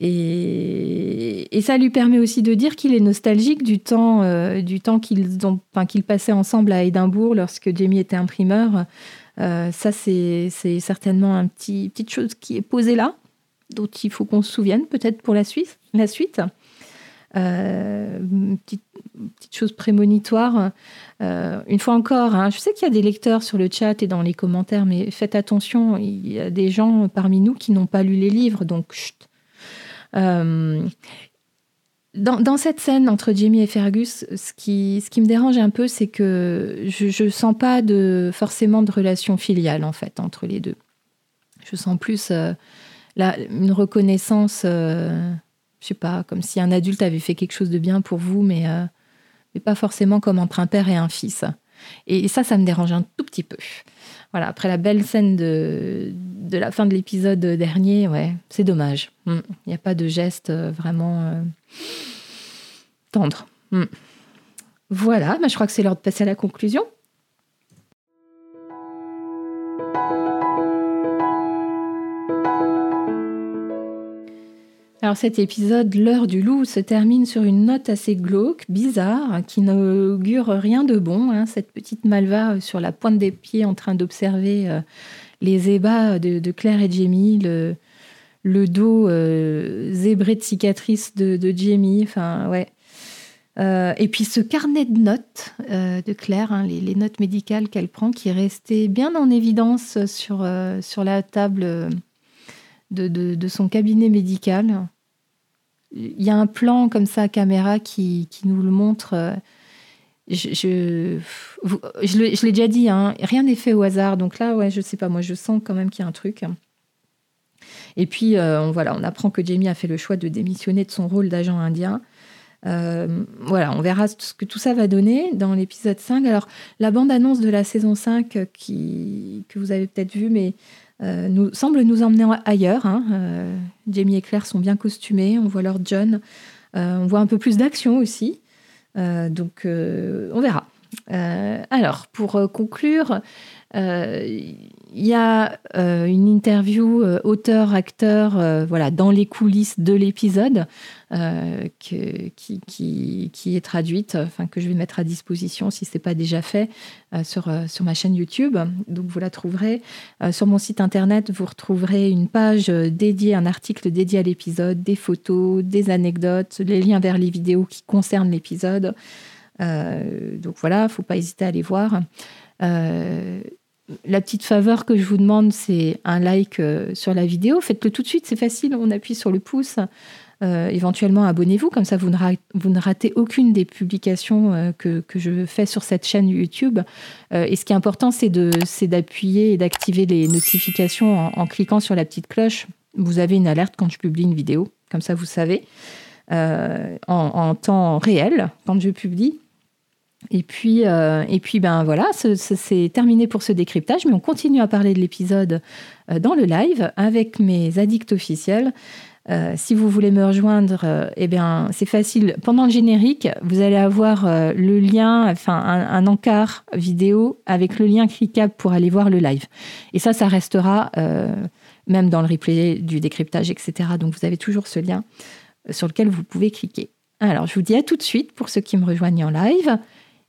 Et, et, ça lui permet aussi de dire qu'il est nostalgique du temps, euh, temps qu'ils passaient ensemble à Édimbourg lorsque Jamie était imprimeur. Euh, ça, c'est certainement une petit, petite chose qui est posée là, dont il faut qu'on se souvienne peut-être pour la. La suite. Petite, petite chose prémonitoire. Euh, une fois encore, hein, je sais qu'il y a des lecteurs sur le chat et dans les commentaires, mais faites attention, il y a des gens parmi nous qui n'ont pas lu les livres, donc chut. Euh, dans, cette scène entre Jamie et Fergus, ce qui, ce qui me dérange un peu, c'est que je ne sens pas de, forcément de relation filiale, en fait, entre les deux. Je sens plus euh, une reconnaissance, je sais pas, comme si un adulte avait fait quelque chose de bien pour vous, mais mais pas forcément comme entre un père et un fils. Et ça, ça me dérange un tout petit peu. Voilà, après la belle scène de, de la fin de l'épisode dernier, ouais, c'est dommage. Hmm. Il n'y a pas de geste euh, vraiment euh, tendre. Hmm. Voilà, bah, je crois que c'est l'heure de passer à la conclusion. Alors cet épisode, L'heure du loup, se termine sur une note assez glauque, bizarre, qui n'augure rien de bon. Hein. cette petite Malva euh, sur la pointe des pieds en train d'observer euh, les ébats de, Claire et Jamie, le, dos euh, zébré de cicatrices de, Jamie. Enfin, ouais. et puis ce carnet de notes de Claire, hein, les, notes médicales qu'elle prend, qui est resté bien en évidence sur, sur la table de, son cabinet médical. Il y a un plan comme ça, caméra, qui, nous le montre. Euh, je, l'ai déjà dit, hein, rien n'est fait au hasard. Donc là, ouais, je sais pas, moi, je sens quand même qu'il y a un truc. Et puis, euh, on, voilà, on apprend que Jamie a fait le choix de démissionner de son rôle d'agent indien. Euh, voilà, on verra ce que tout ça va donner dans l'épisode 5. Alors, la bande-annonce de la saison 5 qui, que vous avez peut-être vue, mais euh, nous, semble nous emmener ailleurs. Hein. Euh, Jamie et Claire sont bien costumés, on voit leur John, euh, on voit un peu plus d'action aussi. donc on verra. alors, pour conclure, il y a une interview auteur-acteur voilà, dans les coulisses de l'épisode euh, qui, qui, qui, est traduite, enfin, que je vais mettre à disposition si ce n'est pas déjà fait euh, sur, euh, sur ma chaîne YouTube. Donc vous la trouverez. sur mon site internet, vous retrouverez une page dédiée, un article dédié à l'épisode, des photos, des anecdotes, les liens vers les vidéos qui concernent l'épisode. donc voilà, il ne faut pas hésiter à aller voir. La petite faveur que je vous demande, c'est un like sur la vidéo. Faites-le tout de suite, c'est facile. On appuie sur le pouce. Euh, éventuellement, abonnez-vous, comme ça vous ne, ratez aucune des publications euh, que, je fais sur cette chaîne YouTube. Euh, et ce qui est important, c'est d'appuyer et d'activer les notifications en, cliquant sur la petite cloche. Vous avez une alerte quand je publie une vidéo, comme ça vous savez, en, temps réel, quand je publie. Et puis, et puis ben voilà, c'est terminé pour ce décryptage, mais on continue à parler de l'épisode dans le live avec mes addicts officiels. Euh, si vous voulez me rejoindre, euh, eh bien, c'est facile. Pendant le générique, vous allez avoir euh, le lien, enfin, un, encart vidéo avec le lien cliquable pour aller voir le live. Et ça, ça restera même dans le replay du décryptage, etc. Donc, vous avez toujours ce lien sur lequel vous pouvez cliquer. Alors, je vous dis à tout de suite pour ceux qui me rejoignent en live.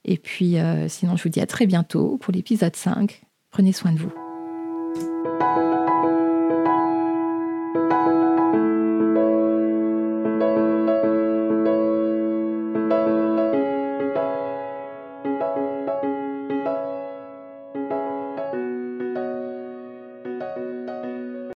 Et puis, euh, sinon, je vous dis à très bientôt pour l'épisode 5. Prenez soin de vous.